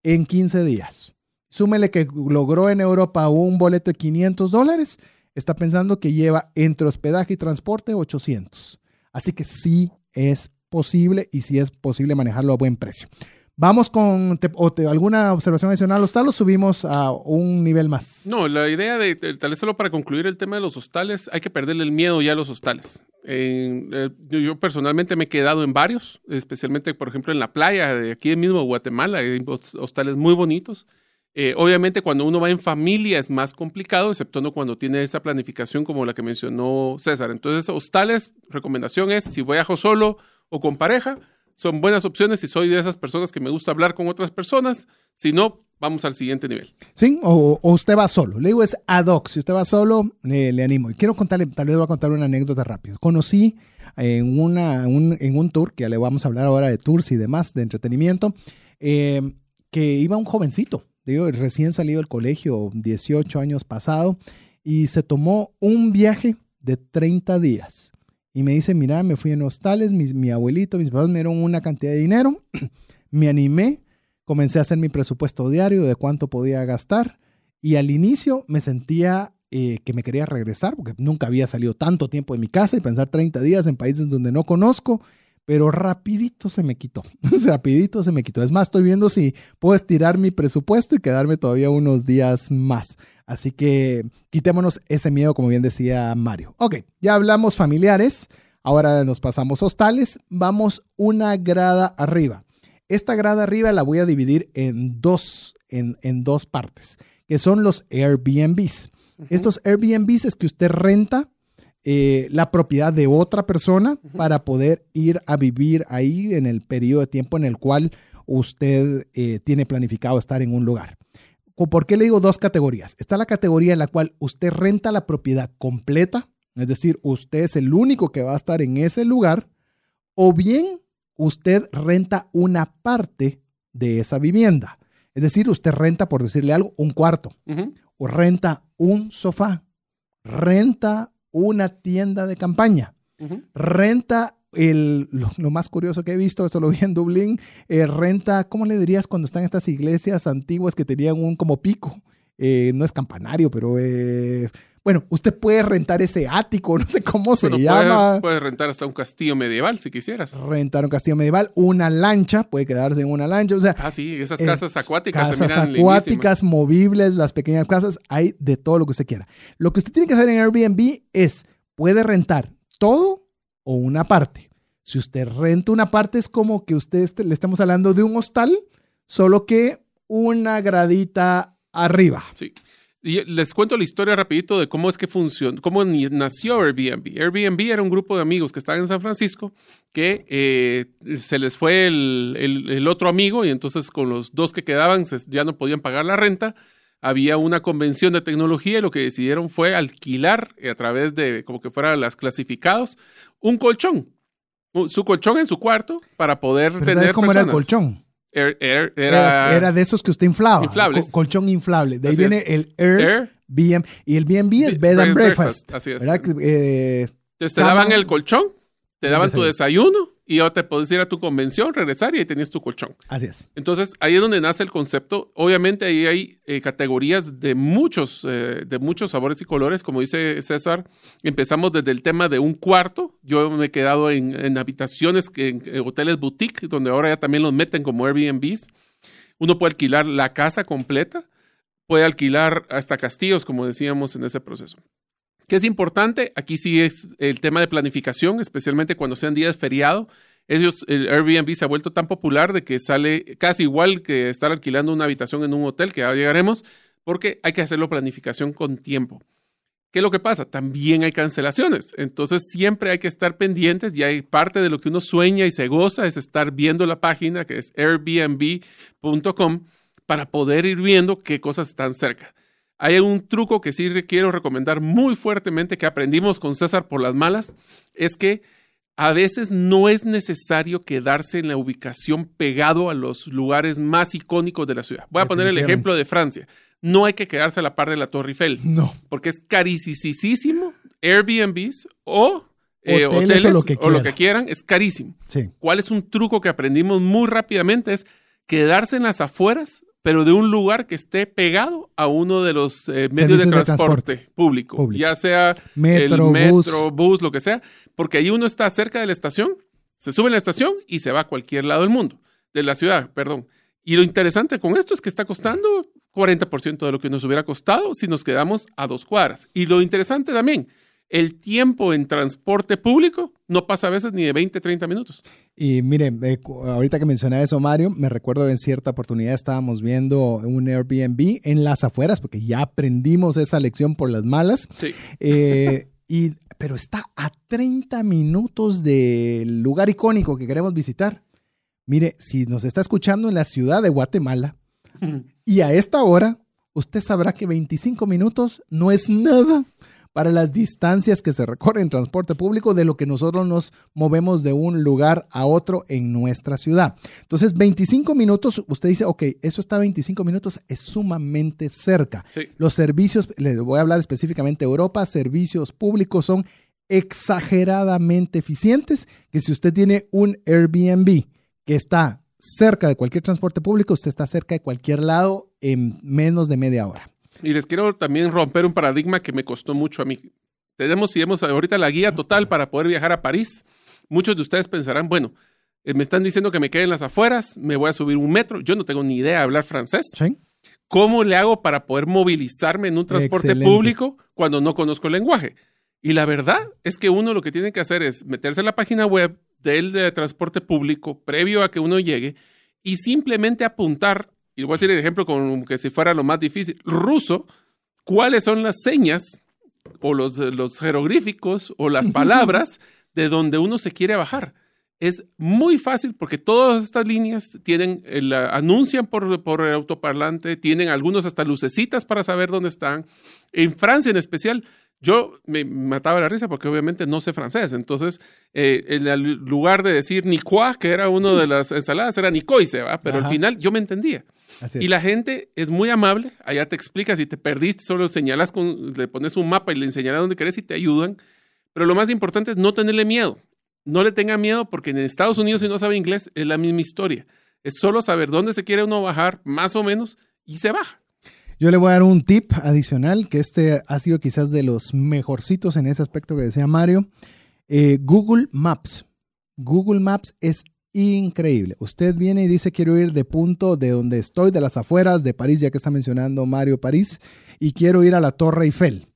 en 15 días. Súmele que logró en Europa un boleto de 500 dólares, está pensando que lleva entre hospedaje y transporte 800. Así que sí es posible y sí es posible manejarlo a buen precio. Vamos con te- o te- alguna observación adicional. ¿Los lo subimos a un nivel más? No, la idea de, tal vez solo para concluir el tema de los hostales, hay que perderle el miedo ya a los hostales. Eh, yo, personalmente me he quedado en varios, especialmente, por ejemplo, en la playa de aquí mismo, Guatemala, hay hos- hostales muy bonitos. Eh, obviamente, cuando uno va en familia es más complicado, exceptuando cuando tiene esa planificación como la que mencionó César. Entonces, hostales, recomendación es, si viajo solo o con pareja, son buenas opciones si soy de esas personas que me gusta hablar con otras personas. Si no, vamos al siguiente nivel. ¿Sí? O, o usted va solo. Le digo, es ad hoc. Si usted va solo, le, animo. Y quiero contarle, tal vez voy a contar una anécdota rápido. Conocí en, una, un, en un tour, que ya le vamos a hablar ahora de tours y demás, de entretenimiento, eh, que iba un jovencito, digo, recién salido del colegio, 18 años pasado, y se tomó un viaje de 30 días. Y me dice, mira, me fui en hostales, mi, abuelito, mis papás me dieron una cantidad de dinero, *clears throat* me animé, comencé a hacer mi presupuesto diario de cuánto podía gastar y al inicio me sentía eh, que me quería regresar porque nunca había salido tanto tiempo de mi casa y pensar 30 días en países donde no conozco, pero rapidito se me quitó, *laughs* rapidito se me quitó. Es más, estoy viendo si puedo estirar mi presupuesto y quedarme todavía unos días más. Así que quitémonos ese miedo, como bien decía Mario. Ok, ya hablamos familiares, ahora nos pasamos hostales, vamos una grada arriba. Esta grada arriba la voy a dividir en dos, en, en dos partes, que son los Airbnbs. Estos Airbnbs es que usted renta eh, la propiedad de otra persona para poder ir a vivir ahí en el periodo de tiempo en el cual usted eh, tiene planificado estar en un lugar. ¿Por qué le digo dos categorías? Está la categoría en la cual usted renta la propiedad completa, es decir, usted es el único que va a estar en ese lugar, o bien usted renta una parte de esa vivienda. Es decir, usted renta, por decirle algo, un cuarto, o renta un sofá, renta una tienda de campaña, renta el, lo, lo más curioso que he visto, esto lo vi en Dublín, eh, renta, ¿cómo le dirías cuando están estas iglesias antiguas que tenían un como pico? Eh, no es campanario, pero eh, bueno, usted puede rentar ese ático, *laughs* no sé cómo se Bueno, llama. Puedes, puedes rentar hasta un castillo medieval si quisieras. Rentar un castillo medieval, una lancha, puede quedarse en una lancha, o sea, Ah, sí, esas eh, casas acuáticas se casas miran acuáticas, movibles, las pequeñas casas, hay de todo lo que usted quiera. Lo que usted tiene que hacer en Airbnb es, puede rentar todo o una parte. Si usted renta una parte es como que usted est- le estamos hablando de un hostal, solo que una gradita arriba. Sí. Y les cuento la historia rapidito de cómo es que funcionó, cómo nació Airbnb. Airbnb era un grupo de amigos que estaban en San Francisco que eh, se les fue el, el- el otro amigo y entonces con los dos que quedaban se- ya no podían pagar la renta. Había una convención de tecnología y lo que decidieron fue alquilar eh, a través de como que fueran las clasificados un colchón. Su colchón en su cuarto para poder Pero tener ¿sabes cómo era el colchón? Era, era- Era, era- era de esos que usted inflaba. Inflables. co- colchón inflable. De ahí Así viene es. el Air, Air. BM. Y el BNB es Be- Bed and Breakfast. Breakfast, así es. ¿verdad? Que, eh, Entonces te daban el colchón, te daban tu desayuno y ya te podías ir a tu convención, regresar y ahí tenías tu colchón. así es. Entonces ahí es donde nace el concepto. Obviamente ahí hay eh, categorías de muchos, eh, de muchos sabores y colores. Como dice César, empezamos desde el tema de un cuarto. Yo me he quedado en, en habitaciones, en, en hoteles boutique, donde ahora ya también los meten como Airbnbs. Uno puede alquilar la casa completa, puede alquilar hasta castillos, como decíamos en ese proceso. ¿Qué es importante? Aquí sí es el tema de planificación, especialmente cuando sean días feriado. Ellos, el Airbnb se ha vuelto tan popular de que sale casi igual que estar alquilando una habitación en un hotel, que ya llegaremos, porque hay que hacerlo planificación con tiempo. ¿Qué es lo que pasa? También hay cancelaciones. Entonces siempre hay que estar pendientes y hay parte de lo que uno sueña y se goza es estar viendo la página que es airbnb.com para poder ir viendo qué cosas están cerca. Hay un truco que sí quiero recomendar muy fuertemente que aprendimos con César por las malas, es que a veces no es necesario quedarse en la ubicación pegado a los lugares más icónicos de la ciudad. Voy a poner el ejemplo de Francia. No hay que quedarse a la par de la Torre Eiffel. No. Porque es carísimo. Airbnbs o eh, Hoteles hoteles, o lo que o lo quieran. que quieran, es carísimo. Sí. ¿Cuál es un truco que aprendimos muy rápidamente? Es quedarse en las afueras, pero de un lugar que esté pegado a uno de los eh, medios de transporte, transporte público, público. ya sea Metro, el metro, bus. bus, lo que sea, porque ahí uno está cerca de la estación, se sube en la estación y se va a cualquier lado del mundo, de la ciudad, perdón. Y lo interesante con esto es que está costando 40% de lo que nos hubiera costado si nos quedamos a dos cuadras. Y lo interesante también, el tiempo en transporte público no pasa a veces ni de 20, 30 minutos. Y miren, eh, ahorita que mencioné eso, Mario, me recuerdo en cierta oportunidad estábamos viendo un Airbnb en las afueras, porque ya aprendimos esa lección por las malas. Sí. Eh, *laughs* y, pero está a 30 minutos del lugar icónico que queremos visitar. Mire, si nos está escuchando en la ciudad de Guatemala *laughs* y a esta hora, usted sabrá que 25 minutos no es nada para las distancias que se recorren en transporte público de lo que nosotros nos movemos de un lugar a otro en nuestra ciudad. Entonces, 25 minutos, usted dice, ok, eso está a 25 minutos, es sumamente cerca. Sí. Los servicios, les voy a hablar específicamente de Europa, servicios públicos son exageradamente eficientes, que si usted tiene un Airbnb que está cerca de cualquier transporte público, usted está cerca de cualquier lado en menos de media hora. Y les quiero también romper un paradigma que me costó mucho a mí. Tenemos, si vemos ahorita la guía total para poder viajar a París. Muchos de ustedes pensarán, bueno, eh, me están diciendo que me quede en las afueras, me voy a subir un metro. Yo no tengo ni idea de hablar francés. ¿Sí? ¿Cómo le hago para poder movilizarme en un transporte Excelente. público cuando no conozco el lenguaje? Y la verdad es que uno lo que tiene que hacer es meterse en la página web del de transporte público previo a que uno llegue y simplemente apuntar, y voy a decir el ejemplo como que si fuera lo más difícil, ruso, cuáles son las señas o los, los jeroglíficos o las palabras de donde uno se quiere bajar. Es muy fácil porque todas estas líneas tienen, el, ah, anuncian por, por el autoparlante, tienen algunos hasta lucecitas para saber dónde están. En Francia en especial, yo me mataba la risa porque obviamente no sé francés. Entonces, eh, en el lugar de decir Nicois, que era uno de las ensaladas, era Nicoise, ¿va? Pero Ajá. al final yo me entendía. Así es. Y la gente es muy amable, allá te explica si te perdiste, solo señalas con, le pones un mapa y le enseñarás dónde querés y te ayudan. Pero lo más importante es no tenerle miedo. No le tenga miedo porque en Estados Unidos si no sabe inglés es la misma historia. Es solo saber dónde se quiere uno bajar, más o menos, y se baja. Yo le voy a dar un tip adicional, que este ha sido quizás de los mejorcitos en ese aspecto que decía Mario. Eh, Google Maps. Google Maps es increíble. Usted viene y dice, quiero ir de punto de donde estoy, de las afueras de París, ya que está mencionando Mario París, y quiero ir a la Torre Eiffel.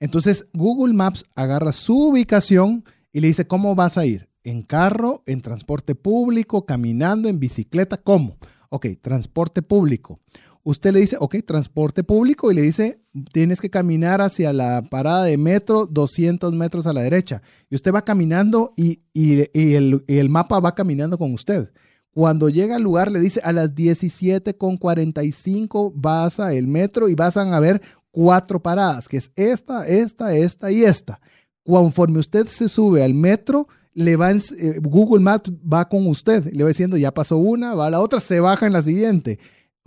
Entonces, Google Maps agarra su ubicación y le dice, ¿cómo vas a ir? ¿En carro, en transporte público, caminando, en bicicleta? ¿Cómo? Ok, transporte público. Usted le dice, ok, transporte público y le dice, tienes que caminar hacia la parada de metro 200 metros a la derecha. Y usted va caminando y, y- el, el mapa va caminando con usted. Cuando llega al lugar le dice, a las 17.45 vas a el metro y vas a ver cuatro paradas, que es esta, esta, esta y esta. Conforme usted se sube al metro, le va eh, Google Maps va con usted, le va diciendo, ya pasó una, va a la otra, se baja en la siguiente.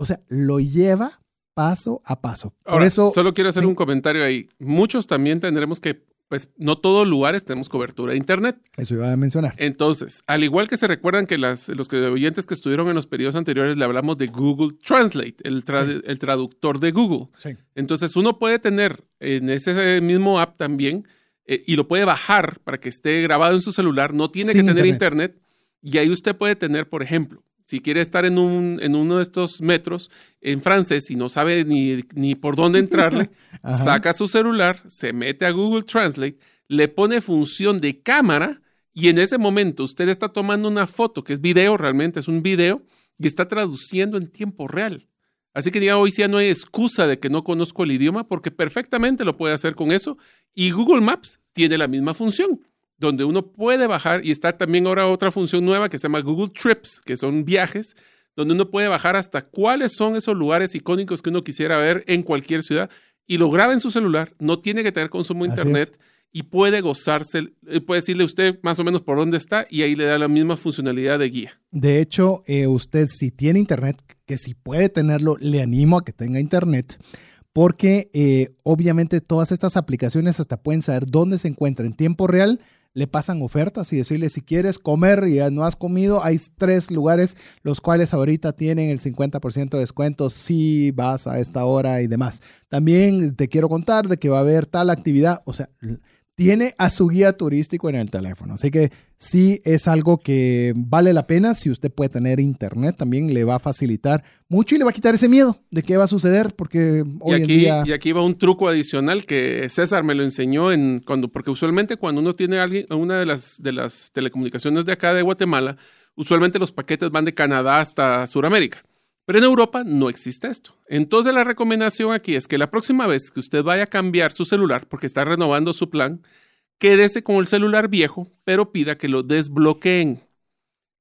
O sea, lo lleva paso a paso. Por Ahora, eso, solo quiero hacer sí. un comentario ahí. Muchos también tendremos que, pues, no todos lugares tenemos cobertura de Internet. eso iba a mencionar. Entonces, al igual que se recuerdan que las, los que, oyentes que estuvieron en los periodos anteriores le hablamos de Google Translate, el, tra- Sí. el traductor de Google. Sí. Entonces, uno puede tener en ese mismo app también eh, y lo puede bajar para que esté grabado en su celular. No tiene Sin que tener internet. internet. Y ahí usted puede tener, por ejemplo, si quiere estar en, un, en uno de estos metros en francés y no sabe ni, ni por dónde entrarle, *laughs* saca su celular, se mete a Google Translate, le pone función de cámara Y en ese momento usted está tomando una foto, que es video, realmente es un video, y está traduciendo en tiempo real. Así que ya hoy ya no hay excusa de que no conozco el idioma porque perfectamente lo puede hacer con eso. Y Google Maps tiene la misma función, donde uno puede bajar y está también ahora otra función nueva que se llama Google Trips, que son viajes, donde uno puede bajar hasta cuáles son esos lugares icónicos que uno quisiera ver en cualquier ciudad y lo graba en su celular, no tiene que tener consumo de Así internet y puede gozarse, eh, puede decirle usted más o menos por dónde está y ahí le da la misma funcionalidad de guía. De hecho, eh, usted si tiene internet, que si puede tenerlo, le animo a que tenga internet, porque eh, obviamente todas estas aplicaciones hasta pueden saber dónde se encuentra en tiempo real. Le pasan ofertas y decirle si quieres comer y no has comido, hay tres lugares los cuales ahorita tienen el 50% de descuento si vas a esta hora y demás. También te quiero contar de que va a haber tal actividad, o sea, tiene a su guía turístico en el teléfono. Así que sí es algo que vale la pena. Si usted puede tener internet, también le va a facilitar mucho y le va a quitar ese miedo de qué va a suceder, porque hoy y, aquí, en día... y aquí va un truco adicional que César me lo enseñó en cuando, porque usualmente cuando uno tiene alguien, una de las, de las telecomunicaciones de acá de Guatemala, usualmente los paquetes van de Canadá hasta Sudamérica. Pero en Europa no existe esto. Entonces la recomendación aquí es que la próxima vez que usted vaya a cambiar su celular, porque está renovando su plan, quédese con el celular viejo, pero pida que lo desbloqueen.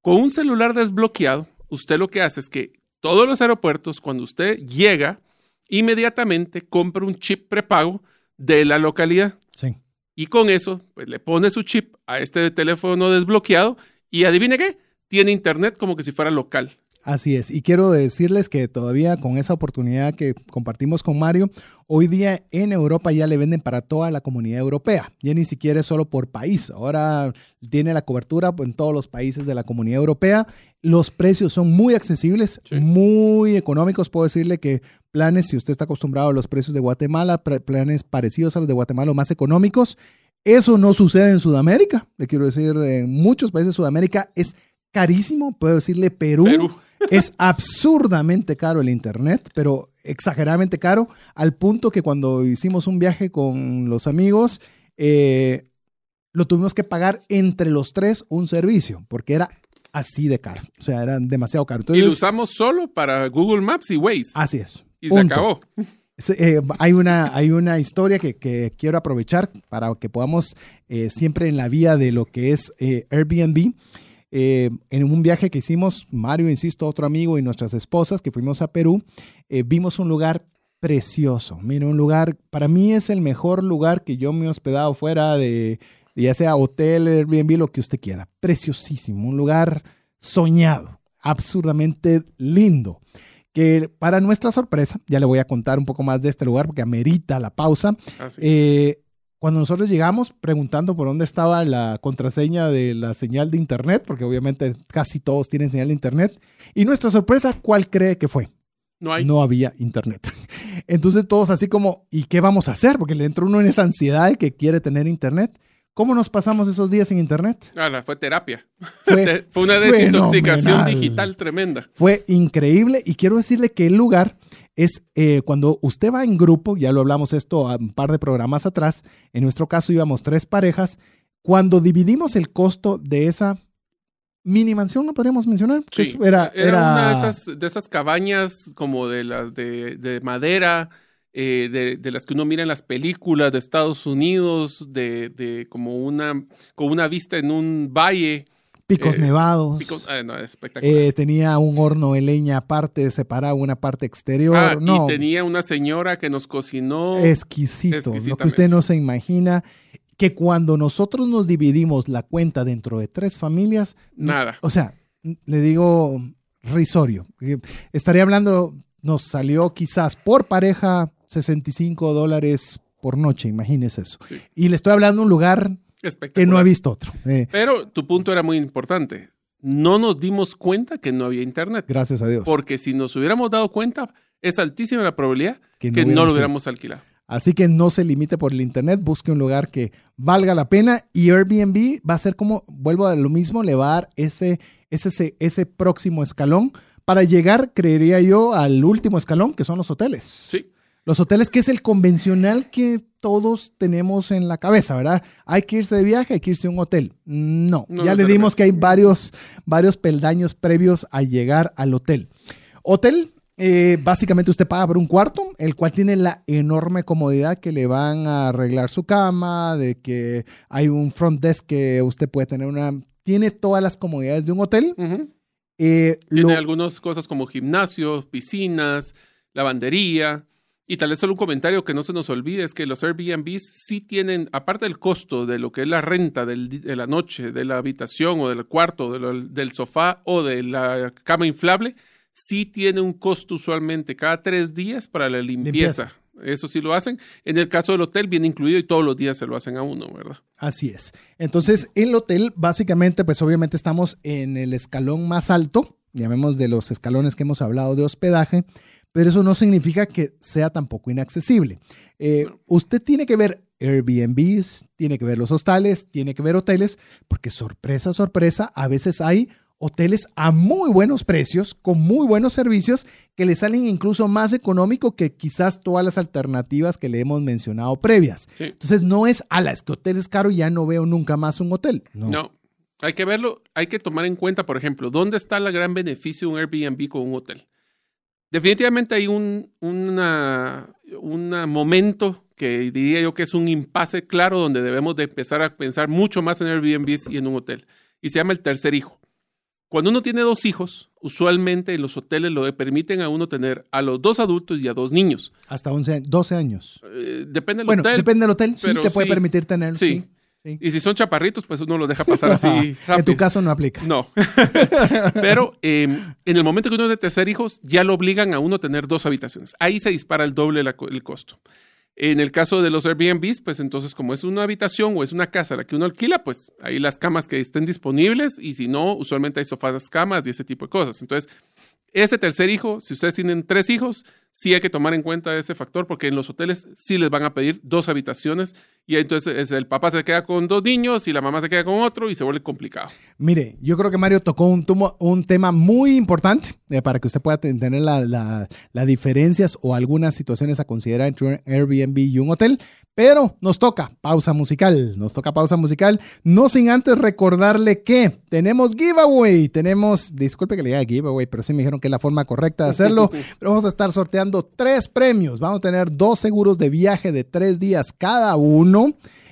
Con un celular desbloqueado, usted lo que hace es que todos los aeropuertos, cuando usted llega, inmediatamente compra un chip prepago de la localidad. Sí. Y con eso, pues le pone su chip a este teléfono desbloqueado y adivine qué, tiene internet como que si fuera local. Así es, y quiero decirles que todavía con esa oportunidad que compartimos con Mario, hoy día en Europa ya le venden para toda la comunidad europea, ya ni siquiera es solo por país, ahora tiene la cobertura en todos los países de la comunidad europea, los precios son muy accesibles, Sí. muy económicos, puedo decirle que planes, si usted está acostumbrado a los precios de Guatemala, planes parecidos a los de Guatemala o más económicos, eso no sucede en Sudamérica, le quiero decir, en muchos países de Sudamérica es carísimo, puedo decirle Perú. Perú. Es absurdamente caro el internet, pero exageradamente caro, al punto que cuando hicimos un viaje con los amigos, eh, lo tuvimos que pagar entre los tres un servicio, porque era así de caro, o sea, era demasiado caro. y lo usamos solo para Google Maps y Waze. así es. y se acabó. Eh, hay, una, hay una historia que, que quiero aprovechar para que podamos eh, siempre en la vía de lo que es eh, Airbnb. Eh, en un viaje que hicimos, Mario, insisto, otro amigo y nuestras esposas que fuimos a Perú, eh, vimos un lugar precioso. Mira, un lugar, para mí es el mejor lugar que yo me he hospedado fuera de, ya sea hotel, Airbnb, lo que usted quiera. Preciosísimo, un lugar soñado, absurdamente lindo que para nuestra sorpresa, ya le voy a contar un poco más de este lugar porque amerita la pausa. Así. Eh, cuando nosotros llegamos preguntando por dónde estaba la contraseña de la señal de internet, porque obviamente casi todos tienen señal de internet, y nuestra sorpresa, ¿cuál cree que fue? no hay. No había internet. *laughs* Entonces todos así como, ¿y qué vamos a hacer? Porque le entró uno en esa ansiedad de que quiere tener internet. ¿Cómo nos pasamos esos días sin internet? Ala, fue terapia. *laughs* Fue Fue una desintoxicación fenomenal. digital tremenda. Fue increíble y quiero decirle que el lugar es eh, cuando usted va en grupo, ya lo hablamos esto a un par de programas atrás, en nuestro caso íbamos tres parejas, cuando dividimos el costo de esa mini mansión, ¿lo podríamos mencionar? Sí, Pues era, era, una de esas, de esas cabañas como de las de, de madera, eh, de, de las que uno mira en las películas de Estados Unidos, de, de como una, con una vista en un valle. Picos eh, nevados. Picos- ah, no, espectacular. eh, tenía un horno de leña aparte, separado una parte exterior. Ah, no, Y tenía una señora que nos cocinó. exquisito, lo que usted no se imagina. Que cuando nosotros nos dividimos la cuenta dentro de tres familias, Nada. O sea, le digo risorio. Eh, Estaría hablando, nos salió quizás por pareja 65 dólares por noche, imagínese eso. Sí. Y le estoy hablando de un lugar que no he visto otro. Eh, Pero tu punto era muy importante. No nos dimos cuenta que no había internet. gracias a Dios. Porque si nos hubiéramos dado cuenta, es altísima la probabilidad Que que no no, lo hubiéramos alquilado. Así que no se limite por el internet, busque un lugar que valga la pena y Airbnb va a ser como, vuelvo a lo mismo, le va a dar ese, ese, ese próximo escalón para llegar, creería yo, al último escalón, que son los hoteles. Sí. Los hoteles, que es el convencional que todos tenemos en la cabeza, ¿verdad? Hay que irse de viaje, hay que irse a un hotel. No, No ya le dimos que hay varios, varios peldaños previos a llegar al hotel. Hotel, eh, básicamente usted paga por un cuarto, el cual tiene la enorme comodidad que le van a arreglar su cama, de que hay un front desk que usted puede tener una... Tiene todas las comodidades de un hotel. Eh, Tiene lo- algunas cosas como gimnasios, piscinas, lavandería. Y tal vez solo un comentario que no se nos olvide es que los Airbnbs sí tienen, aparte del costo de lo que es la renta del de la noche, de la habitación o del cuarto, de lo- del sofá o de la cama inflable, sí tiene un costo usualmente cada tres días para la limpieza. Eso sí lo hacen. En el caso del hotel viene incluido y todos los días se lo hacen a uno, ¿verdad? Así es. Entonces, el hotel, básicamente, pues obviamente estamos en el escalón más alto, llamemos de los escalones que hemos hablado de hospedaje, pero eso no significa que sea tampoco inaccesible. Eh, usted tiene que ver Airbnbs, tiene que ver los hostales, tiene que ver hoteles, porque sorpresa, sorpresa, a veces hay hoteles a muy buenos precios, con muy buenos servicios, que le salen incluso más económico que quizás todas las alternativas que le hemos mencionado previas. Sí. Entonces no es, ala, es que hotel es caro y ya no veo nunca más un hotel. No. No. Hay que verlo, hay que tomar en cuenta, por ejemplo, dónde está el gran beneficio de un Airbnb con un hotel. Definitivamente hay un una, una momento que diría yo que es un impasse claro donde debemos de empezar a pensar mucho más en Airbnbs y en un hotel. Y se llama el tercer hijo. Cuando uno tiene dos hijos, usualmente en los hoteles lo permiten a uno tener a los dos adultos y a dos niños. Hasta 11, 12 años. Eh, depende del Bueno, hotel. depende del hotel, sí te puede sí. permitir tener. Sí. Sí. Sí. Y si son chaparritos, pues uno los deja pasar así rápido. *laughs* en tu caso no aplica. No. *laughs* Pero eh, en el momento que uno es de tercer hijo, ya lo obligan a uno a tener dos habitaciones. Ahí se dispara el doble la el costo. En el caso de los Airbnbs, pues entonces como es una habitación o es una casa la que uno alquila, pues ahí las camas que estén disponibles y si no, usualmente hay sofás, camas y ese tipo de cosas. Entonces, ese tercer hijo, si ustedes tienen tres hijos, sí hay que tomar en cuenta ese factor porque en los hoteles sí les van a pedir dos habitaciones y entonces es el papá se queda con dos niños y la mamá se queda con otro y se vuelve complicado. Mire, yo creo que Mario tocó un, tumo- un tema muy importante eh, para que usted pueda ten- tener las la, las diferencias o algunas situaciones a considerar entre un Airbnb y un hotel. Pero nos toca pausa musical, nos toca pausa musical, no sin antes recordarle que tenemos giveaway, tenemos, disculpe que le diga giveaway, pero sí me dijeron que es la forma correcta de hacerlo, *laughs* pero vamos a estar sorteando tres premios, vamos a tener dos seguros de viaje de tres días cada uno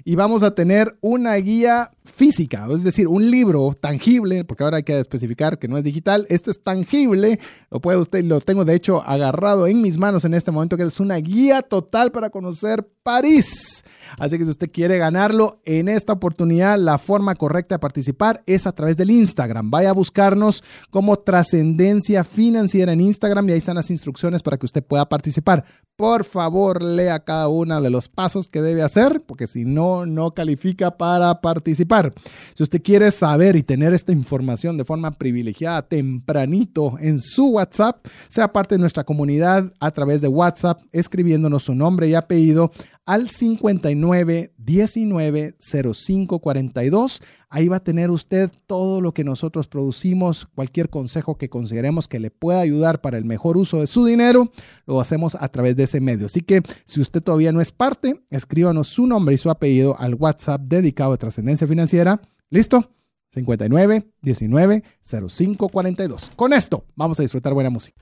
y vamos a tener una guía física, es decir, un libro tangible, porque ahora hay que especificar que no es digital, este es tangible, lo puede usted, lo tengo de hecho agarrado en mis manos en este momento, que es una guía total para conocer París. Así que si usted quiere ganarlo en esta oportunidad, la forma correcta de participar es a través del Instagram. Vaya a buscarnos como Trascendencia Financiera en Instagram y ahí están las instrucciones para que usted pueda participar. Por favor, lea cada uno de los pasos que debe hacer, porque si no, no califica para participar. Si usted quiere saber y tener esta información de forma privilegiada tempranito en su WhatsApp, sea parte de nuestra comunidad a través de WhatsApp, escribiéndonos su nombre y apellido al 59 19 05 42. Ahí va a tener usted todo lo que nosotros producimos, cualquier consejo que consideremos que le pueda ayudar para el mejor uso de su dinero, lo hacemos a través de ese medio. Así que si usted todavía no es parte, escríbanos su nombre y su apellido al WhatsApp dedicado a trascendencia financiera. ¿Listo? 59 19 05 42. Con esto vamos a disfrutar buena música.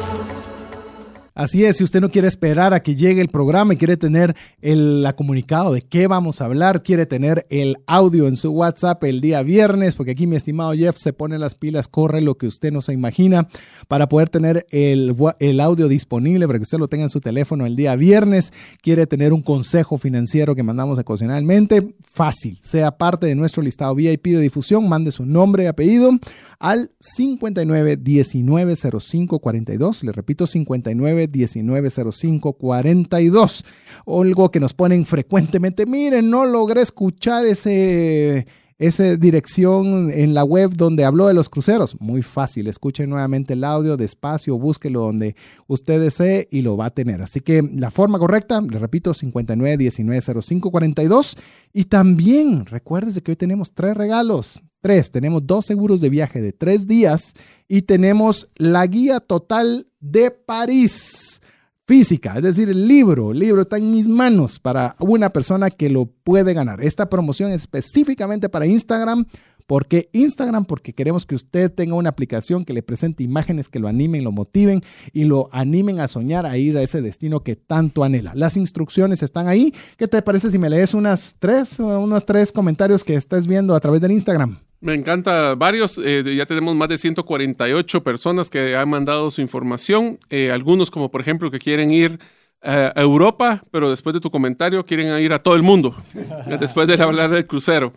Así es, si usted no quiere esperar a que llegue el programa y quiere tener el comunicado de qué vamos a hablar, quiere tener el audio en su WhatsApp el día viernes, porque aquí mi estimado Jeff se pone las pilas, corre lo que usted no se imagina para poder tener el, audio disponible para que usted lo tenga en su teléfono el día viernes, quiere tener un consejo financiero que mandamos ocasionalmente, fácil, sea parte de nuestro listado VIP de difusión, mande su nombre y apellido al 59 19 05 42, le repito 59 190542. Algo que nos ponen frecuentemente. Miren, no logré escuchar ese, esa dirección en la web donde habló de los cruceros. Muy fácil. Escuchen nuevamente el audio despacio, búsquelo donde usted desee y lo va a tener. Así que la forma correcta, le repito, 59190542. Y también recuérdese que hoy tenemos tres regalos. Tres, tenemos dos seguros de viaje de tres días y tenemos la guía total de París física, es decir, el libro, el libro está en mis manos para una persona que lo puede ganar. Esta promoción es específicamente para Instagram. ¿Por qué Instagram? Porque queremos que usted tenga una aplicación que le presente imágenes que lo animen, lo motiven y lo animen a soñar a ir a ese destino que tanto anhela. Las instrucciones están ahí. ¿Qué te parece si me lees unas tres, unos tres comentarios que estés viendo a través del Instagram? Me encanta varios. Eh, ya tenemos más de 148 personas que han mandado su información. Eh, algunos, como por ejemplo, que quieren ir eh, a Europa, pero después de tu comentario quieren ir a todo el mundo, *laughs* después de hablar del crucero.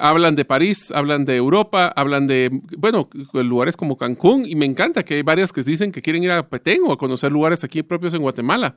hablan de París, hablan de Europa, hablan de, bueno, lugares como Cancún, y me encanta que hay varias que dicen que quieren ir a Petén o a conocer lugares aquí propios en Guatemala.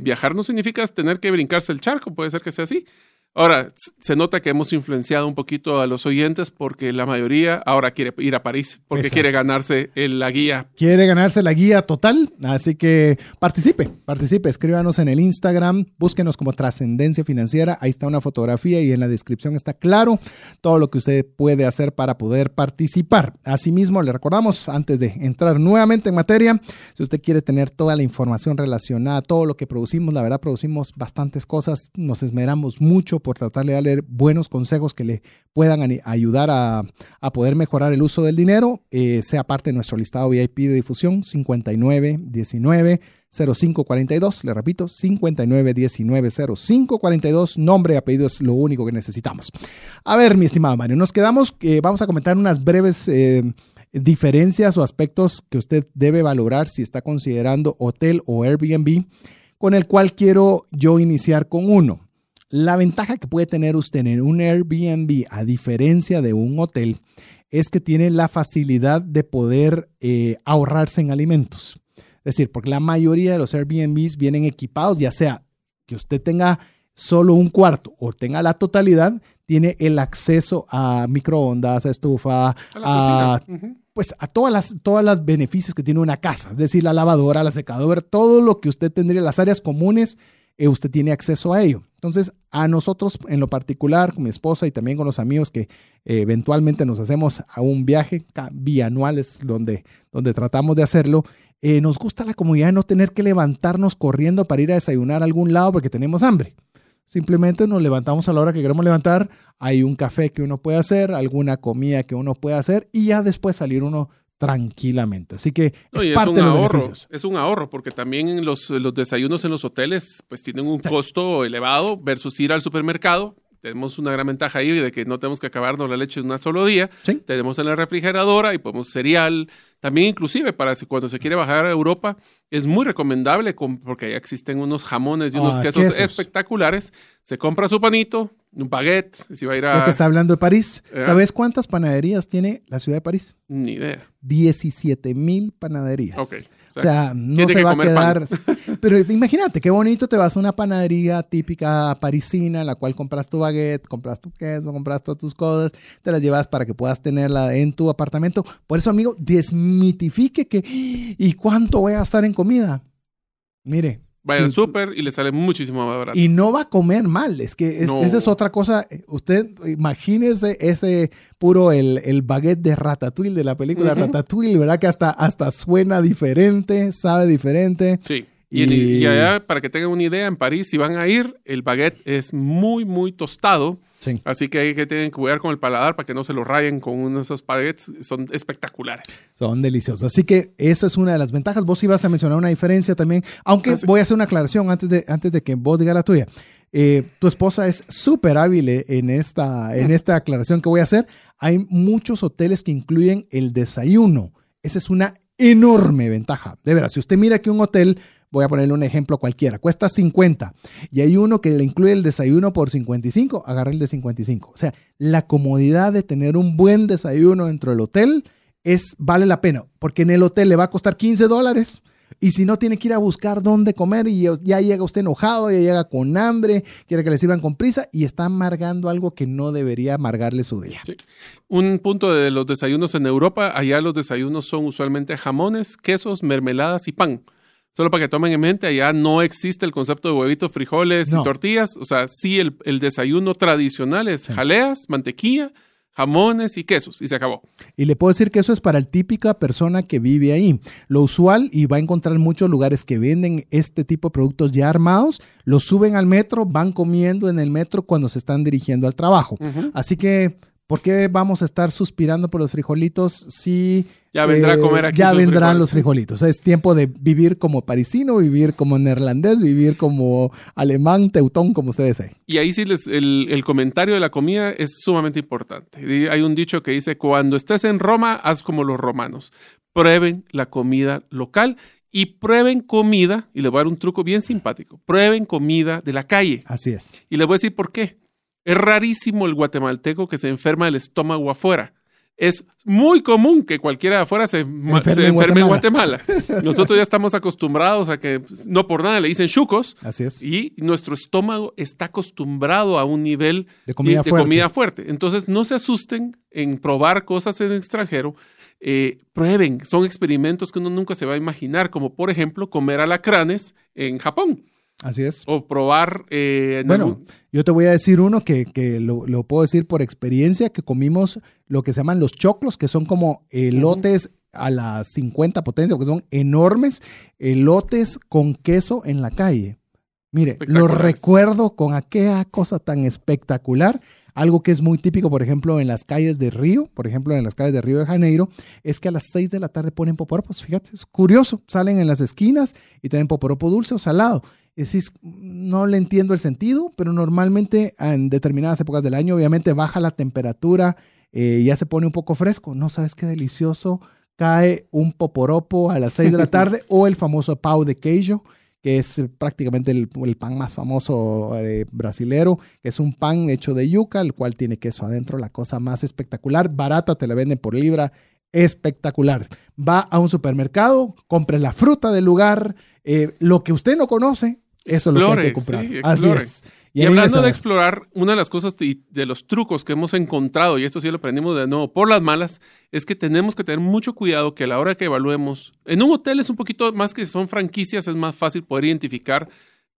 viajar no significa tener que brincarse el charco, puede ser que sea así. Ahora, se nota que hemos influenciado un poquito a los oyentes porque la mayoría ahora quiere ir a París, porque quiere ganarse la guía. Quiere ganarse la guía total, así que participe, participe, escríbanos en el Instagram, búsquenos como Trascendencia Financiera, ahí está una fotografía y en la descripción está claro todo lo que usted puede hacer para poder participar. Asimismo, le recordamos, antes de entrar nuevamente en materia, si usted quiere tener toda la información relacionada a todo lo que producimos, la verdad producimos bastantes cosas, nos esmeramos mucho por tratar de darle buenos consejos que le puedan ayudar a, poder mejorar el uso del dinero, eh, sea parte de nuestro listado VIP de difusión 5919 0542, le repito, 5919 0542, nombre y apellido es lo único que necesitamos. A ver, mi estimado Mario, nos quedamos, eh, vamos a comentar unas breves eh, diferencias o aspectos que usted debe valorar si está considerando hotel o Airbnb, con el cual quiero yo iniciar con uno. La ventaja que puede tener usted en un Airbnb, a diferencia de un hotel, es que tiene la facilidad de poder eh, ahorrarse en alimentos. Es decir, porque la mayoría de los Airbnbs vienen equipados, ya sea que usted tenga solo un cuarto o tenga la totalidad, tiene el acceso a microondas, a estufa, a, pues a todas las, todas las beneficios que tiene una casa, es decir, la lavadora, la secadora, todo lo que usted tendría, las áreas comunes, eh, usted tiene acceso a ello. Entonces, a nosotros en lo particular, con mi esposa y también con los amigos que eh, eventualmente nos hacemos a un viaje bianuales donde, donde tratamos de hacerlo, eh, nos gusta la comodidad de no tener que levantarnos corriendo para ir a desayunar a algún lado porque tenemos hambre. Simplemente nos levantamos a la hora que queremos levantar, hay un café que uno puede hacer, alguna comida que uno puede hacer y ya después salir uno tranquilamente. Así que es parte de los ahorro, Es un ahorro, porque también los, los desayunos en los hoteles pues tienen un costo elevado versus ir al supermercado. Tenemos una gran ventaja ahí de que no tenemos que acabarnos la leche en un solo día. Tenemos en la refrigeradora y podemos cereal, también inclusive para cuando se quiere bajar a Europa es muy recomendable porque ahí existen unos jamones y unos ah, quesos, espectaculares. Se compra su panito, un baguette, si va a ir a... Lo que está hablando de París. ¿Eh? ¿Sabes cuántas panaderías tiene la ciudad de París? Ni idea. 17 mil panaderías. Ok. O sea, no se va a quedar. *laughs* Pero imagínate, qué bonito te vas a una panadería típica parisina, en la cual compras tu baguette, compras tu queso, compras todas tus cosas, te las llevas para que puedas tenerla en tu apartamento. Por eso, amigo, desmitifique que. ¿Y cuánto voy a gastar en comida? Mire, Vaya al súper y le sale muchísimo más barato. Y no va a comer mal. Es que esa es otra cosa. Usted imagínese ese puro el, el baguette de Ratatouille, de la película Ratatouille, ¿verdad? Que hasta, hasta suena diferente, sabe diferente. Sí. Y, en- y allá, para que tengan una idea, en París, si van a ir, el baguette es muy, muy tostado. Sí. Así que hay que tener cuidar con el paladar para que no se lo rayen con uno de esos baguettes. Son espectaculares. Son deliciosos. Así que esa es una de las ventajas. Vos ibas a mencionar una diferencia también, aunque Ah, sí. voy a hacer una aclaración antes de, antes de que vos digas la tuya. Eh, tu esposa es súper hábil eh, en esta, en esta aclaración que voy a hacer. Hay muchos hoteles que incluyen el desayuno. Esa es una enorme ventaja. De veras, si usted mira que un hotel, voy a ponerle un ejemplo cualquiera, cuesta 50 y hay uno que le incluye el desayuno por 55, agarra el de 55. O sea, la comodidad de tener un buen desayuno dentro del hotel es, vale la pena, porque en el hotel le va a costar 15 dólares. Y si no, tiene que ir a buscar dónde comer y ya llega usted enojado, ya llega con hambre, quiere que le sirvan con prisa y está amargando algo que no debería amargarle su día. Sí. Un punto de los desayunos en Europa, allá los desayunos son usualmente jamones, quesos, mermeladas y pan. Solo para que tomen en mente, allá no existe el concepto de huevitos, frijoles No. y tortillas. O sea, sí, el, el desayuno tradicional es jaleas, mantequilla, jamones y quesos. Y se acabó. Y le puedo decir que eso es para el típica persona que vive ahí. Lo usual, y va a encontrar muchos lugares que venden este tipo de productos ya armados, los suben al metro, van comiendo en el metro cuando se están dirigiendo al trabajo. Así que, ¿por qué vamos a estar suspirando por los frijolitos si... eh, Ya vendrá a comer aquí Ya vendrán frijoles. los frijolitos. Es tiempo de vivir como parisino, vivir como neerlandés, vivir como alemán, teutón, como ustedes deseen. Y ahí sí les, el, el comentario de la comida es sumamente importante. Hay un dicho que dice, cuando estés en Roma, haz como los romanos. Prueben la comida local y prueben comida, y les voy a dar un truco bien simpático, prueben comida de la calle. Así es. Y les voy a decir por qué. Es rarísimo el guatemalteco que se enferma del estómago afuera. Es muy común que cualquiera de afuera se, Enferme se en enferme en Guatemala. Nosotros ya estamos acostumbrados a que pues, no por nada le dicen chucos. Así es. Y nuestro estómago está acostumbrado a un nivel De comida fuerte. comida fuerte. Entonces, no se asusten en probar cosas en el extranjero. Eh, prueben, son experimentos que uno nunca se va a imaginar, como por ejemplo comer alacranes en Japón Así es. o probar... eh, en Bueno, algún- yo te voy a decir uno que, que lo, lo puedo decir por experiencia, que comimos lo que se llaman los choclos, que son como elotes a las 50 potencia, porque son enormes, elotes con queso en la calle. Mire, lo recuerdo con aquella cosa tan espectacular. Algo que es muy típico, por ejemplo, en las calles de Río, por ejemplo, en las calles de Río de Janeiro, es que a las 6 de la tarde ponen poporopos. Fíjate, es curioso. Salen en las esquinas y tienen poporopo dulce o salado. Y decís, no le entiendo el sentido, pero normalmente en determinadas épocas del año, obviamente baja la temperatura, eh, ya se pone un poco fresco. No sabes qué delicioso. Cae un poporopo a las 6 de la *laughs* tarde o el famoso pau de queijo, que es prácticamente el, el pan más famoso eh, brasilero, que es un pan hecho de yuca, el cual tiene queso adentro, la cosa más espectacular, barata, te la venden por libra, espectacular. Va a un supermercado, compre la fruta del lugar, eh, lo que usted no conoce, eso es lo que hay que comprar. sí, Así explore. es. Y, hablando de explorar, una de las cosas de, de los trucos que hemos encontrado, y esto sí lo aprendimos de nuevo por las malas, es que tenemos que tener mucho cuidado que a la hora que evaluemos, en un hotel es un poquito más que son franquicias, es más fácil poder identificar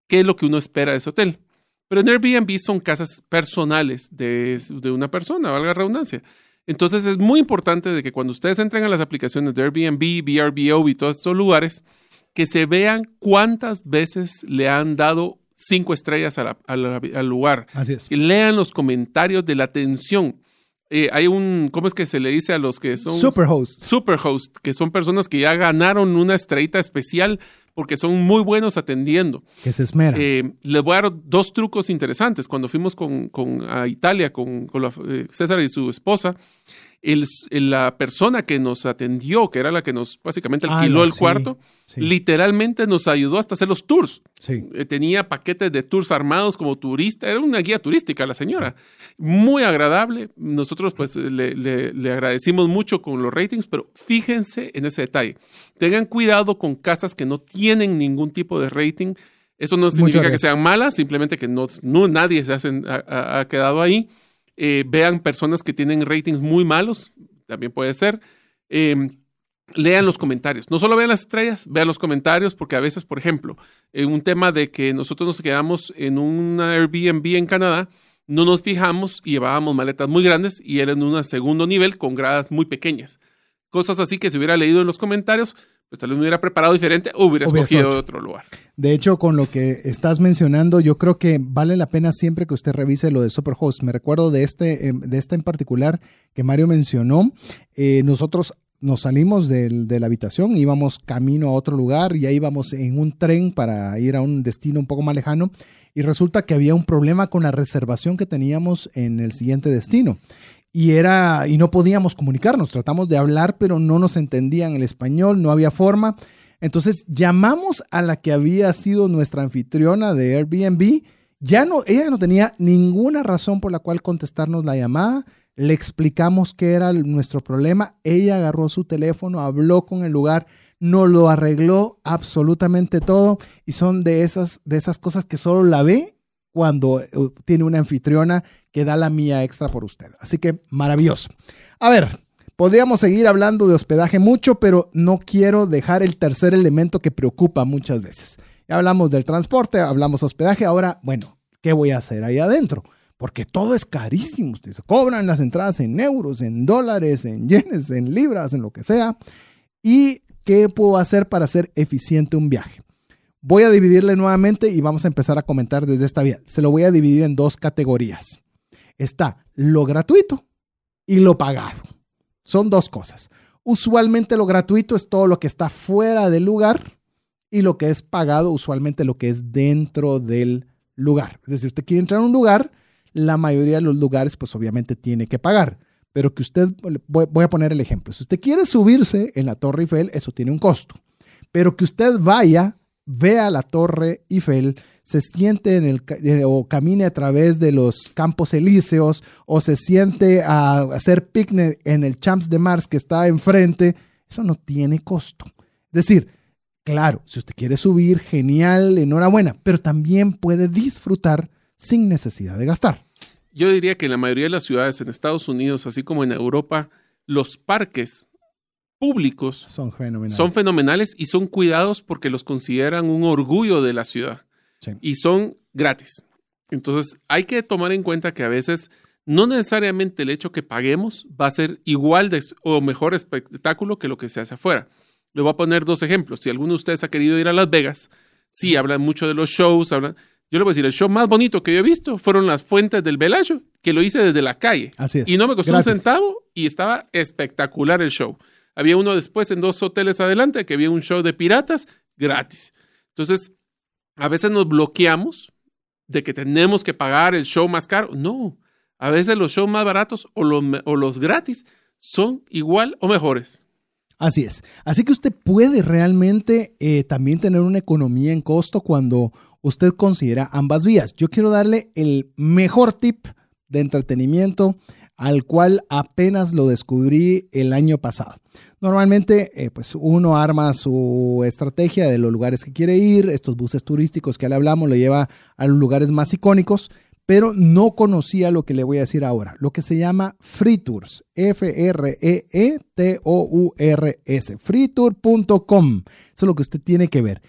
qué es lo que uno espera de ese hotel. Pero en Airbnb son casas personales de, de una persona, valga la redundancia. Entonces es muy importante de que cuando ustedes entren a las aplicaciones de Airbnb, VRBO y todos estos lugares, que se vean cuántas veces le han dado cinco estrellas a la- a la- al lugar. Así es. Lean los comentarios de la atención. Eh, hay un, ¿cómo es que se le dice a los que son? Superhost. Superhost, que son personas que ya ganaron una estrellita especial porque son muy buenos atendiendo. Que se esmera. Eh, les voy a dar dos trucos interesantes. Cuando fuimos con, con- a Italia con, con la- eh, César y su esposa, el- la persona que nos atendió, que era la que nos básicamente alquiló el sí, cuarto, sí. literalmente nos ayudó hasta hacer los tours. sí. Eh, tenía paquetes de tours armados como turista, era una guía turística la señora. Muy agradable. Nosotros pues le, le- le agradecimos mucho con los ratings, pero fíjense en ese detalle. Tengan cuidado con casas que no tienen ningún tipo de rating. Eso no significa que sean malas, simplemente que no, no nadie se hacen- ha, ha- ha quedado ahí. Eh, vean personas que tienen ratings muy malos, también puede ser. Eh, lean los comentarios. No solo vean las estrellas, vean los comentarios, porque a veces, por ejemplo, en un tema de que nosotros nos quedamos en un Airbnb en Canadá, no nos fijamos y llevábamos maletas muy grandes y era en un segundo nivel con gradas muy pequeñas. Cosas así que si hubiera leído en los comentarios, pues tal vez me hubiera preparado diferente o hubiera escogido otro lugar. De hecho, con lo que estás mencionando, yo creo que vale la pena siempre que usted revise lo de Superhost. Me recuerdo de este, eh, de este en particular que Mario mencionó. Eh, nosotros nos salimos del- de la habitación, íbamos camino a otro lugar, ya íbamos en un tren para ir a un destino un poco más lejano y resulta que había un problema con la reservación que teníamos en el siguiente destino. Y era y no podíamos comunicarnos, tratamos de hablar, pero no nos entendían el español, no había forma. Entonces llamamos a la que había sido nuestra anfitriona de Airbnb. Ya no, ella no tenía ninguna razón por la cual contestarnos la llamada. Le explicamos qué era nuestro problema. Ella agarró su teléfono, habló con el lugar, nos lo arregló absolutamente todo. Y son de esas, de esas cosas que solo la ve cuando eh, tiene una anfitriona que da la mía extra por usted. Así que maravilloso. A ver, podríamos seguir hablando de hospedaje mucho, pero no quiero dejar el tercer elemento que preocupa muchas veces. Ya hablamos del transporte, hablamos hospedaje, ahora, bueno, ¿qué voy a hacer ahí adentro? Porque todo es carísimo. Ustedes cobran las entradas en euros, en dólares, en yenes, en libras, en lo que sea. ¿Y qué puedo hacer para hacer eficiente un viaje? Voy a dividirle nuevamente y vamos a empezar a comentar desde esta vía. Se lo voy a dividir en dos categorías. Está lo gratuito y lo pagado. Son dos cosas. Usualmente lo gratuito es todo lo que está fuera del lugar y lo que es pagado, usualmente lo que es dentro del lugar. Es decir, usted quiere entrar a un lugar, la mayoría de los lugares pues obviamente tiene que pagar. Pero que usted, voy a poner el ejemplo, si usted quiere subirse en la Torre Eiffel, eso tiene un costo. Pero que usted vaya, vea la Torre Eiffel, se siente en el, eh, o camine a través de los campos elíseos, o se siente a hacer picnic en el Champs de Mars que está enfrente, eso no tiene costo. Es decir, claro, si usted quiere subir, genial, enhorabuena, pero también puede disfrutar sin necesidad de gastar. Yo diría que en la mayoría de las ciudades en Estados Unidos, así como en Europa, los parques públicos Son fenomenales. son fenomenales y son cuidados porque los consideran un orgullo de la ciudad Sí. y son gratis. Entonces hay que tomar en cuenta que a veces no necesariamente el hecho que paguemos va a ser igual de, o mejor espectáculo que lo que se hace afuera. Le voy a poner dos ejemplos. Si alguno de ustedes ha querido ir a Las Vegas, sí, hablan mucho de los shows, hablan... Yo le voy a decir, el show más bonito que yo he visto fueron las fuentes del Velayo, que lo hice desde la calle. Así es. Y no me costó un centavo y estaba espectacular el show. Había uno después en dos hoteles adelante que había un show de piratas gratis. Entonces, a veces nos bloqueamos de que tenemos que pagar el show más caro. No, a veces los shows más baratos o los, o los gratis son igual o mejores. Así es. Así que usted puede realmente eh, también tener una economía en costo cuando usted considera ambas vías. Yo quiero darle el mejor tip de entretenimiento al cual apenas lo descubrí el año pasado. Normalmente, eh, pues uno arma su estrategia de los lugares que quiere ir, estos buses turísticos que le hablamos, lo lleva a los lugares más icónicos, pero no conocía lo que le voy a decir ahora, lo que se llama Free Tours, E F-R-E-E-T-O-U-R-S, freetour.com. Eso es lo que usted tiene que ver.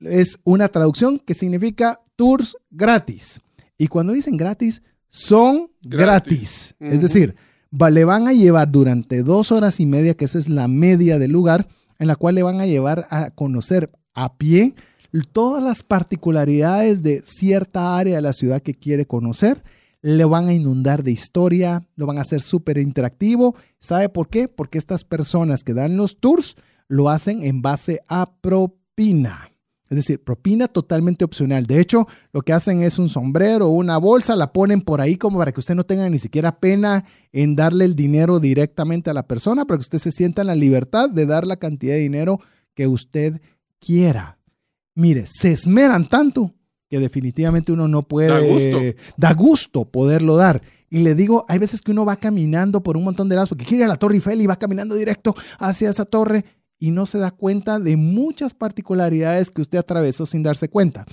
Es una traducción que significa tours gratis. Y cuando dicen gratis, son gratis. Gratis. Es decir, le van a llevar durante dos horas y media, que esa es la media del lugar, en la cual le van a llevar a conocer a pie todas las particularidades de cierta área de la ciudad que quiere conocer. Le van a inundar de historia, lo van a hacer súper interactivo. ¿Sabe por qué? Porque estas personas que dan los tours lo hacen en base a propina. Es decir, propina totalmente opcional. De hecho, lo que hacen es un sombrero o una bolsa, la ponen por ahí como para que usted no tenga ni siquiera pena en darle el dinero directamente a la persona, para que usted se sienta en la libertad de dar la cantidad de dinero que usted quiera. Mire, se esmeran tanto que definitivamente uno no puede... Da gusto. Da gusto poderlo dar. Y le digo, hay veces que uno va caminando por un montón de lados porque quiere ir a la Torre Eiffel y va caminando directo hacia esa torre y no se da cuenta de muchas particularidades que usted atravesó sin darse cuenta.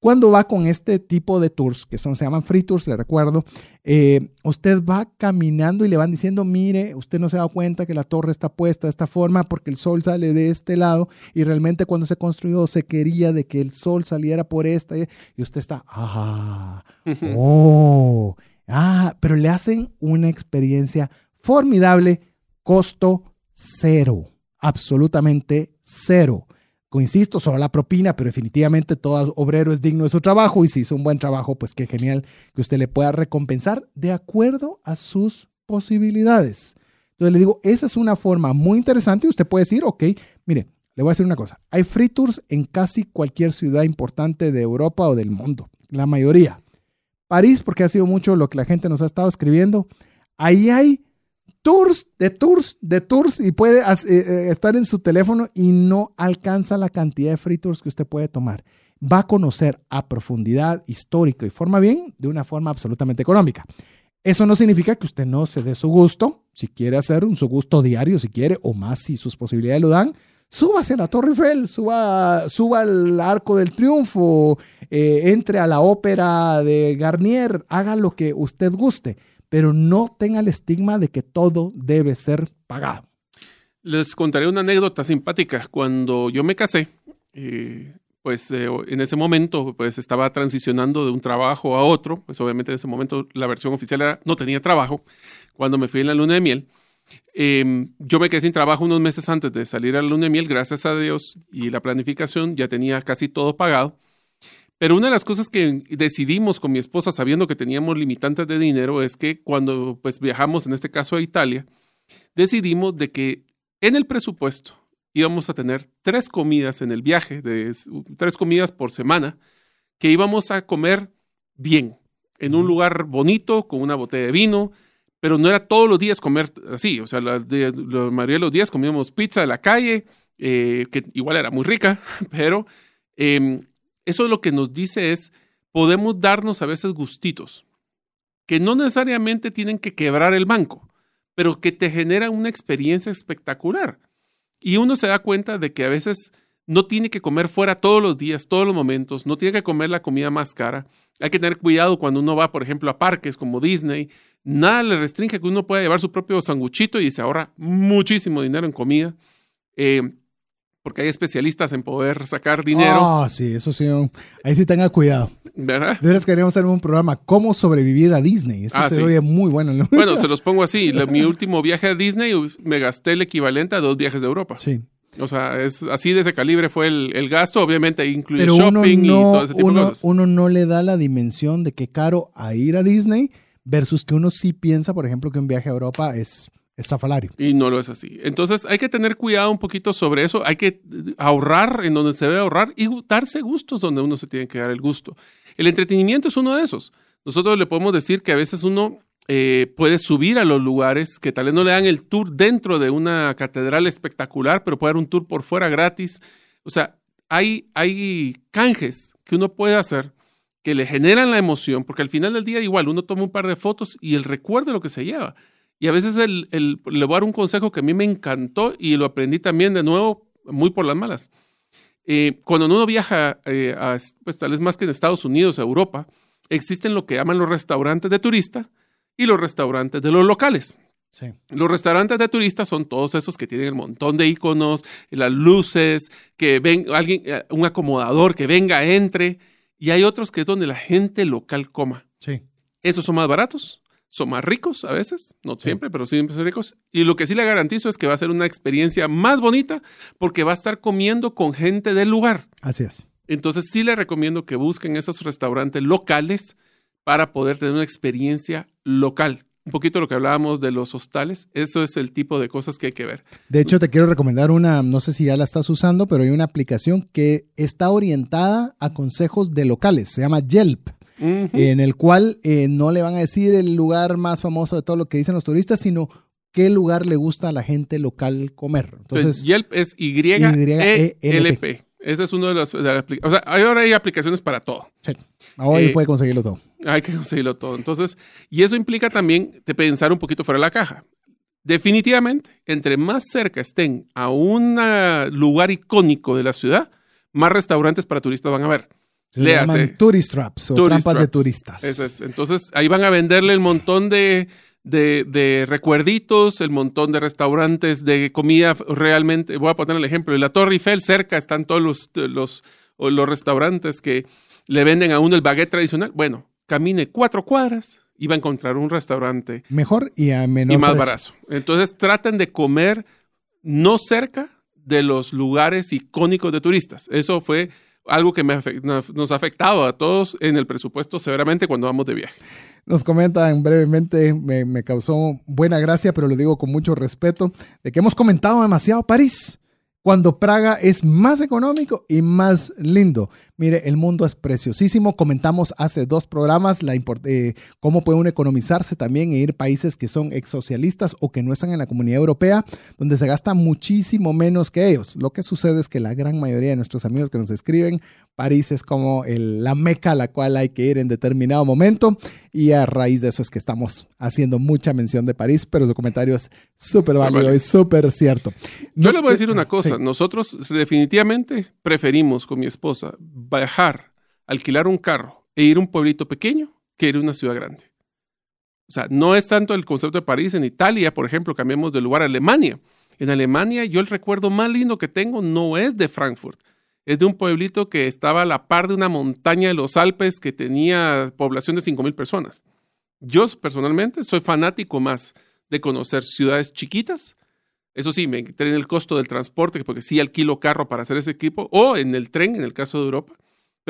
Cuando va con este tipo de tours, que son, se llaman free tours, le recuerdo, eh, usted va caminando y le van diciendo, mire, usted no se da cuenta que la torre está puesta de esta forma porque el sol sale de este lado y realmente cuando se construyó se quería de que el sol saliera por esta y usted está, ah, oh, ah, pero le hacen una experiencia formidable, costo cero. Absolutamente cero. Insisto, solo la propina, pero definitivamente todo obrero es digno de su trabajo y si hizo un buen trabajo, pues qué genial que usted le pueda recompensar de acuerdo a sus posibilidades. Entonces le digo, esa es una forma muy interesante. Usted puede decir, ok, mire, le voy a decir una cosa. Hay free tours en casi cualquier ciudad importante de Europa o del mundo, la mayoría. París, porque ha sido mucho lo que la gente nos ha estado escribiendo. Ahí hay tours, de tours, de tours y puede eh, eh, estar en su teléfono y no alcanza la cantidad de free tours que usted puede tomar. Va a conocer a profundidad, histórico y forma bien de una forma absolutamente económica. Eso no significa que usted no se dé su gusto, si quiere hacer un su gusto diario, si quiere, o más si sus posibilidades lo dan, súbase a la Torre Eiffel, suba, suba al Arco del Triunfo, eh, entre a la ópera de Garnier, haga lo que usted guste pero no tenga el estigma de que todo debe ser pagado. Les contaré una anécdota simpática. Cuando yo me casé, eh, pues eh, en ese momento pues estaba transicionando de un trabajo a otro, pues obviamente en ese momento la versión oficial era no tenía trabajo. Cuando me fui en la luna de miel, em, yo me quedé sin trabajo unos meses antes de salir a la luna de miel, gracias a Dios y la planificación ya tenía casi todo pagado. Pero una de las cosas que decidimos con mi esposa, sabiendo que teníamos limitantes de dinero, es que cuando pues, viajamos, en este caso a Italia, decidimos de que en el presupuesto íbamos a tener tres comidas en el viaje, de, tres comidas por semana, que íbamos a comer bien, en un lugar bonito, con una botella de vino, pero no era todos los días comer así. O sea, la, de, la mayoría de los días comíamos pizza de la calle, eh, que igual era muy rica, *laughs* pero em, eso lo que nos dice es, podemos darnos a veces gustitos, que no necesariamente tienen que quebrar el banco, pero que te generan una experiencia espectacular. Y uno se da cuenta de que a veces no tiene que comer fuera todos los días, todos los momentos, no tiene que comer la comida más cara. Hay que tener cuidado cuando uno va, por ejemplo, a parques como Disney. Nada le restringe que uno pueda llevar su propio sanguchito y se ahorra muchísimo dinero en comida. Eh, porque hay especialistas en poder sacar dinero. Ah, sí, eso sí. Ahí sí tenga cuidado. ¿Verdad? De queríamos hacer un programa, ¿Cómo sobrevivir a Disney? Eso Ah, se sí. oye muy bueno. Bueno, se los *laughs* pongo así. La- mi último viaje a Disney me gasté el equivalente a dos viajes de Europa. Sí. O sea, es así de ese calibre fue el, el gasto. Obviamente incluye Pero shopping y todo ese tipo de cosas. uno no le da la dimensión de que caro a ir a Disney versus que uno sí piensa, por ejemplo, que un viaje a Europa es estrafalario. Y no lo es así. Entonces hay que tener cuidado un poquito sobre eso. Hay que ahorrar en donde se debe ahorrar y darse gustos donde uno se tiene que dar el gusto. El entretenimiento es uno de esos. Nosotros le podemos decir que a veces uno eh, puede subir a los lugares que tal vez no le dan el tour dentro de una catedral espectacular, pero puede dar un tour por fuera gratis. O sea, hay, hay canjes que uno puede hacer que le generan la emoción, porque al final del día igual uno toma un par de fotos y el recuerdo de lo que se lleva. Y a veces el, el- le voy a dar un consejo que a mí me encantó y lo aprendí también de nuevo, muy por las malas. Eh, cuando uno viaja, eh, a, pues tal vez más que en Estados Unidos, a Europa, existen lo que llaman los restaurantes de turista y los restaurantes de los locales. Sí. Los restaurantes de turistas son todos esos que tienen el montón de iconos, las luces, que ven alguien, eh, un acomodador que venga, entre, y hay otros que es donde la gente local coma. Sí. Esos son más baratos, son más ricos a veces, no siempre, pero siempre son ricos. Y lo que sí le garantizo es que va a ser una experiencia más bonita porque va a estar comiendo con gente del lugar. Así es. Entonces sí le recomiendo que busquen esos restaurantes locales para poder tener una experiencia local. Un poquito lo que hablábamos de los hostales, eso es el tipo de cosas que hay que ver. De hecho, te quiero recomendar una, no sé si ya la estás usando, pero hay una aplicación que está orientada a consejos de locales. Se llama Yelp. En el cual eh, no le van a decir el lugar más famoso de todo lo que dicen los turistas, sino qué lugar le gusta a la gente local comer. Entonces, Yelp es Y-E-L-P. Y-E-L-P. Esa es una de las, de las O sea, ahora hay aplicaciones para todo. sí, ahora eh, puede conseguirlo todo. Hay que conseguirlo todo. Entonces, y eso implica también de pensar un poquito fuera de la caja. Definitivamente, entre más cerca estén a un lugar icónico de la ciudad, más restaurantes para turistas van a ver. Se le llaman tourist traps o Tourist trampas de turistas. Eso es. Entonces, ahí van a venderle el montón de, de, de recuerditos, el montón de restaurantes de comida realmente. Voy a poner el ejemplo. En la Torre Eiffel, cerca están todos los, los, restaurantes que le venden a uno el baguette tradicional. Bueno, camine cuatro cuadras y va a encontrar un restaurante Mejor y a menor y más precio. barato. Entonces, traten de comer no cerca de los lugares icónicos de turistas. Eso fue algo que nos ha afectado a todos en el presupuesto severamente cuando vamos de viaje. Nos comentan brevemente, me, me causó buena gracia, pero lo digo con mucho respeto, de que hemos comentado demasiado París cuando Praga es más económico y más lindo. Mire, el mundo es preciosísimo. Comentamos hace dos programas la eh, cómo puede uno economizarse también e ir a países que son exsocialistas o que no están en la comunidad europea, donde se gasta muchísimo menos que ellos. Lo que sucede es que la gran mayoría de nuestros amigos que nos escriben, París es como la meca a la cual hay que ir en determinado momento y a raíz de eso es que estamos haciendo mucha mención de París, pero su comentario es súper válido y súper cierto. Yo le voy a decir una cosa, nosotros definitivamente preferimos con mi esposa bajar, alquilar un carro e ir a un pueblito pequeño que ir a una ciudad grande. O sea, no es tanto el concepto de París. En Italia, por ejemplo, cambiamos de lugar a Alemania. En Alemania, yo el recuerdo más lindo que tengo no es de Frankfurt. Es de un pueblito que estaba a la par de una montaña de los Alpes que tenía población de 5.000 personas. Yo personalmente soy fanático más de conocer ciudades chiquitas. Eso sí, me entré en el costo del transporte, porque sí alquilo carro para hacer ese equipo, o en el tren, en el caso de Europa.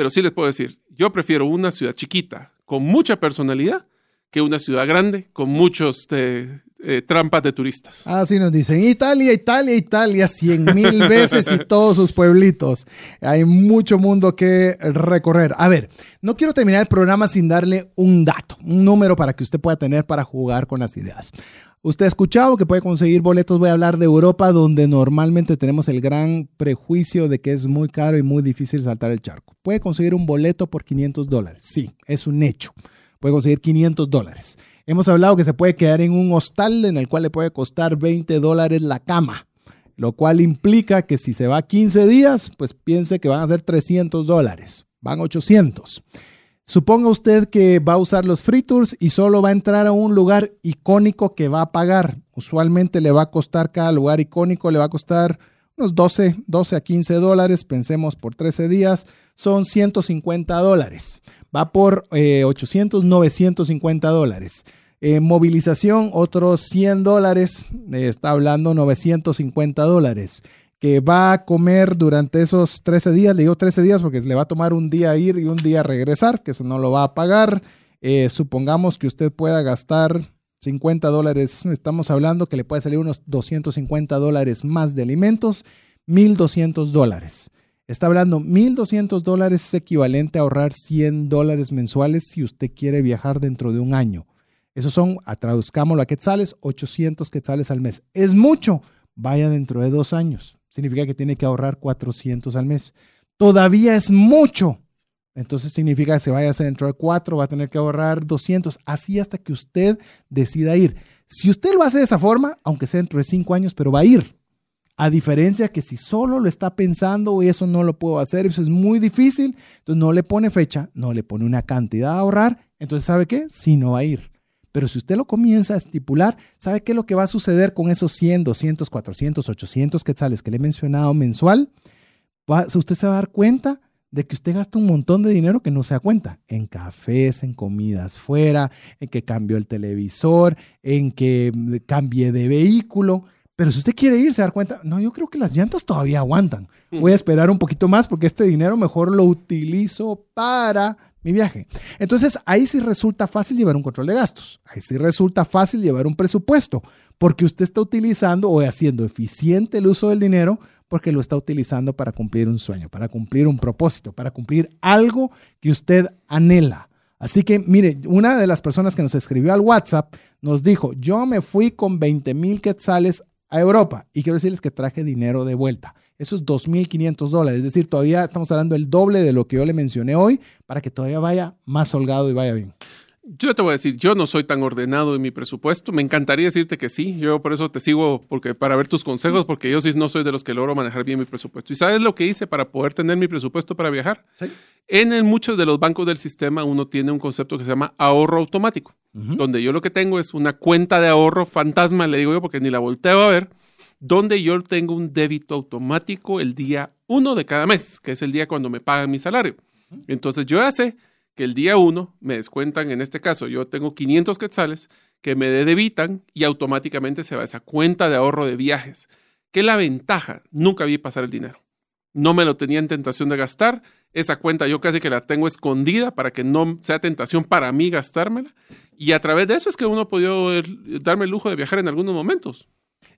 Pero sí les puedo decir, yo prefiero una ciudad chiquita con mucha personalidad que una ciudad grande con muchos eh, eh, trampas de turistas. Así nos dicen, Italia, Italia, Italia, cien mil *laughs* veces y todos sus pueblitos. Hay mucho mundo que recorrer. A ver, no quiero terminar el programa sin darle un dato, un número para que usted pueda tener para jugar con las ideas. Usted ha escuchado que puede conseguir boletos, voy a hablar de Europa, donde normalmente tenemos el gran prejuicio de que es muy caro y muy difícil saltar el charco. Puede conseguir un boleto por 500 dólares, sí, es un hecho. Puede conseguir 500 dólares. Hemos hablado que se puede quedar en un hostal en el cual le puede costar 20 dólares la cama, lo cual implica que si se va 15 días, pues piense que van a ser 300 dólares, van 800. Suponga usted que va a usar los free tours y solo va a entrar a un lugar icónico que va a pagar. Usualmente le va a costar cada lugar icónico, le va a costar unos 12, 12 a 15 dólares. Pensemos por 13 días, son 150 dólares. Va por 800, eh, 950 dólares. movilización, otros 100 dólares. está hablando 950 dólares que va a comer durante esos 13 días, le digo 13 días porque le va a tomar un día ir y un día regresar, que eso no lo va a pagar. Eh, supongamos que usted pueda gastar 50 dólares, estamos hablando que le puede salir unos 250 dólares más de alimentos, 1.200 dólares. Está hablando 1.200 dólares es equivalente a ahorrar 100 dólares mensuales si usted quiere viajar dentro de un año. Esos son, a traduzcámoslo a quetzales, 800 quetzales al mes. Es mucho, vaya dentro de dos años significa que tiene que ahorrar 400 al mes. Todavía es mucho. Entonces significa que se vaya dentro de cuatro, va a tener que ahorrar 200, así hasta que usted decida ir. Si usted lo hace de esa forma, aunque sea dentro de cinco años, pero va a ir. A diferencia que si solo lo está pensando, eso no lo puedo hacer, eso es muy difícil, entonces no le pone fecha, no le pone una cantidad a ahorrar, entonces ¿sabe qué? Si no va a ir. Pero si usted lo comienza a estipular, ¿sabe qué es lo que va a suceder con esos 100, 200, 400, 800 quetzales que le he mencionado mensual? usted se va a dar cuenta de que usted gasta un montón de dinero que no se da cuenta en cafés, en comidas fuera, en que cambió el televisor, en que cambie de vehículo. Pero si usted quiere ir, se da cuenta, no, yo creo que las llantas todavía aguantan. Voy a esperar un poquito más porque este dinero mejor lo utilizo para mi viaje. Entonces, ahí sí resulta fácil llevar un control de gastos. Ahí sí resulta fácil llevar un presupuesto, porque usted está utilizando o haciendo eficiente el uso del dinero porque lo está utilizando para cumplir un sueño, para cumplir un propósito, para cumplir algo que usted anhela. Así que, mire, una de las personas que nos escribió al WhatsApp nos dijo, yo me fui con 20 mil quetzales a Europa y quiero decirles que traje dinero de vuelta. Eso es 2.500 dólares. Es decir, todavía estamos hablando del doble de lo que yo le mencioné hoy para que todavía vaya más holgado y vaya bien. Yo te voy a decir, yo no soy tan ordenado en mi presupuesto. Me encantaría decirte que sí. Yo por eso te sigo porque para ver tus consejos, porque yo sí no soy de los que logro manejar bien mi presupuesto. ¿Y sabes lo que hice para poder tener mi presupuesto para viajar? ¿Sí? En muchos de los bancos del sistema uno tiene un concepto que se llama ahorro automático, donde yo lo que tengo es una cuenta de ahorro fantasma, le digo yo, porque ni la volteo a ver donde yo tengo un débito automático el día uno de cada mes, que es el día cuando me pagan mi salario. Entonces yo ya sé que el día uno me descuentan, en este caso yo tengo 500 quetzales que me debitan y automáticamente se va a esa cuenta de ahorro de viajes ¿Qué es la ventaja? Nunca vi pasar el dinero. No me lo tenía en tentación de gastar. Esa cuenta yo casi que la tengo escondida para que no sea tentación para mí gastármela. Y a través de eso es que uno ha podido eh, darme el lujo de viajar en algunos momentos.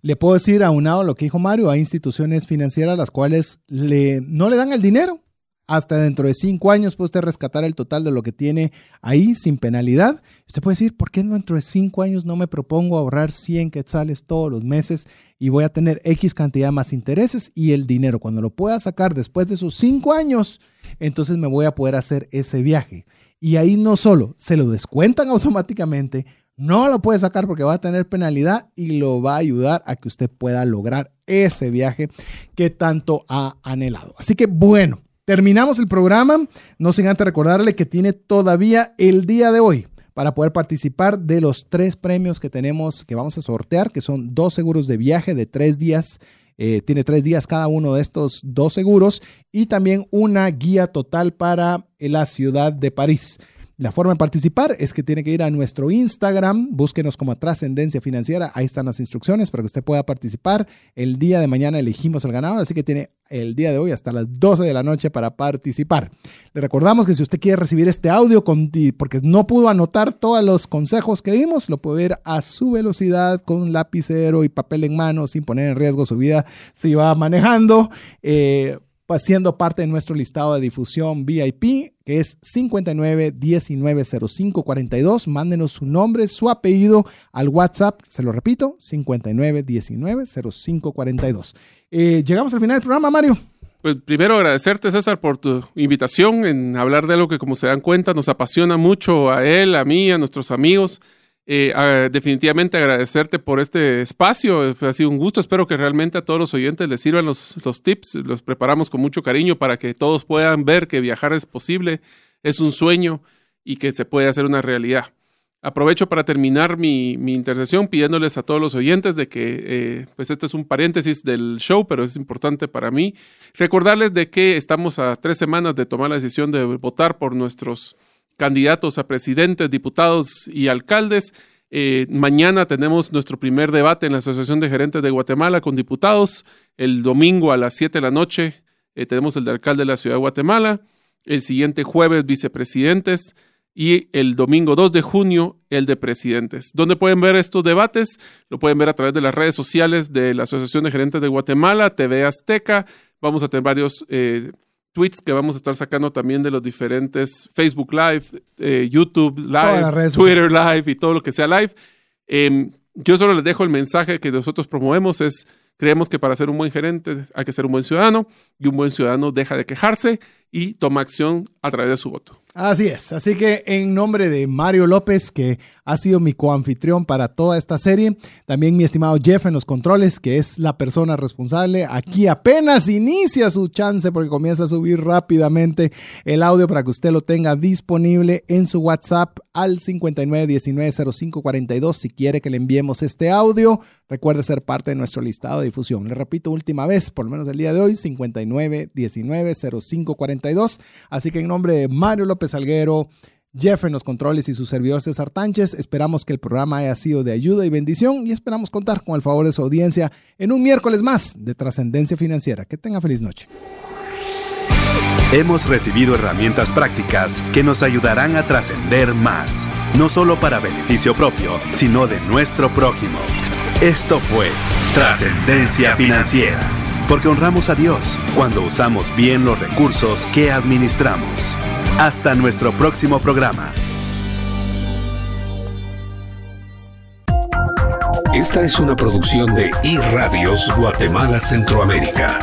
Le puedo decir aunado lo que dijo Mario, hay instituciones financieras las cuales le, no le dan el dinero. Hasta dentro de cinco años puede usted rescatar el total de lo que tiene ahí sin penalidad. Usted puede decir, ¿por qué dentro de cinco años no me propongo ahorrar 100 quetzales todos los meses y voy a tener X cantidad más intereses y el dinero? Cuando lo pueda sacar después de esos cinco años, entonces me voy a poder hacer ese viaje. Y ahí no solo se lo descuentan *laughs* automáticamente, no lo puede sacar porque va a tener penalidad y lo va a ayudar a que usted pueda lograr ese viaje que tanto ha anhelado. Así que bueno, terminamos el programa, no sin antes recordarle que tiene todavía el día de hoy para poder participar de los tres premios que tenemos que vamos a sortear, que son dos seguros de viaje de tres días. Eh, tiene tres días cada uno de estos dos seguros y también una guía total para la ciudad de París. La forma de participar es que tiene que ir a nuestro Instagram, búsquenos como Trascendencia Financiera, ahí están las instrucciones para que usted pueda participar. El día de mañana elegimos al ganador, así que tiene el día de hoy hasta las 12 de la noche para participar. Le recordamos que si usted quiere recibir este audio porque no pudo anotar todos los consejos que dimos, lo puede ver a su velocidad con lapicero y papel en mano sin poner en riesgo su vida si va manejando. Eh, siendo parte de nuestro listado de difusión VIP, que es 59190542. Mándenos su nombre, su apellido al WhatsApp, se lo repito, 59190542. Eh, llegamos al final del programa, Mario. Pues primero agradecerte, César, por tu invitación en hablar de algo que, como se dan cuenta, nos apasiona mucho a él, a mí, a nuestros amigos. Eh, definitivamente agradecerte por este espacio. Ha sido un gusto. Espero que realmente a todos los oyentes les sirvan los, los tips. Los preparamos con mucho cariño para que todos puedan ver que viajar es posible, es un sueño y que se puede hacer una realidad. Aprovecho para terminar mi, mi intercesión pidiéndoles a todos los oyentes de que, eh, pues esto es un paréntesis del show, pero es importante para mí, recordarles de que estamos a tres semanas de tomar la decisión de votar por nuestros candidatos a presidentes, diputados y alcaldes. Eh, mañana tenemos nuestro primer debate en la Asociación de Gerentes de Guatemala con diputados. El domingo a las 7 de la noche eh, tenemos el de alcalde de la Ciudad de Guatemala. El siguiente jueves vicepresidentes y el domingo 2 de junio el de presidentes. ¿Dónde pueden ver estos debates? Lo pueden ver a través de las redes sociales de la Asociación de Gerentes de Guatemala, TV Azteca. Vamos a tener varios eh, tweets que vamos a estar sacando también de los diferentes Facebook Live, eh, YouTube Live, Twitter Live y todo lo que sea live. Em, yo solo les dejo el mensaje que nosotros promovemos es, creemos que para ser un buen gerente hay que ser un buen ciudadano y un buen ciudadano deja de quejarse y toma acción a través de su voto. Así es, así que en nombre de Mario López, que ha sido mi coanfitrión para toda esta serie, también mi estimado Jeff en los controles, que es la persona responsable, aquí apenas inicia su chance porque comienza a subir rápidamente el audio para que usted lo tenga disponible en su WhatsApp al 59190542 si quiere que le enviemos este audio. Recuerde ser parte de nuestro listado de difusión. Le repito última vez, por lo menos el día de hoy, 59190542. Así que en nombre de Mario Salguero, Jeff en los controles y su servidor César Tánchez. Esperamos que el programa haya sido de ayuda y bendición y esperamos contar con el favor de su audiencia en un miércoles más de trascendencia financiera. Que tenga feliz noche. Hemos recibido herramientas prácticas que nos ayudarán a trascender más, no solo para beneficio propio, sino de nuestro prójimo. Esto fue Trascendencia Financiera, porque honramos a Dios cuando usamos bien los recursos que administramos. Hasta nuestro próximo programa. Esta es una producción de iRadios Guatemala Centroamérica.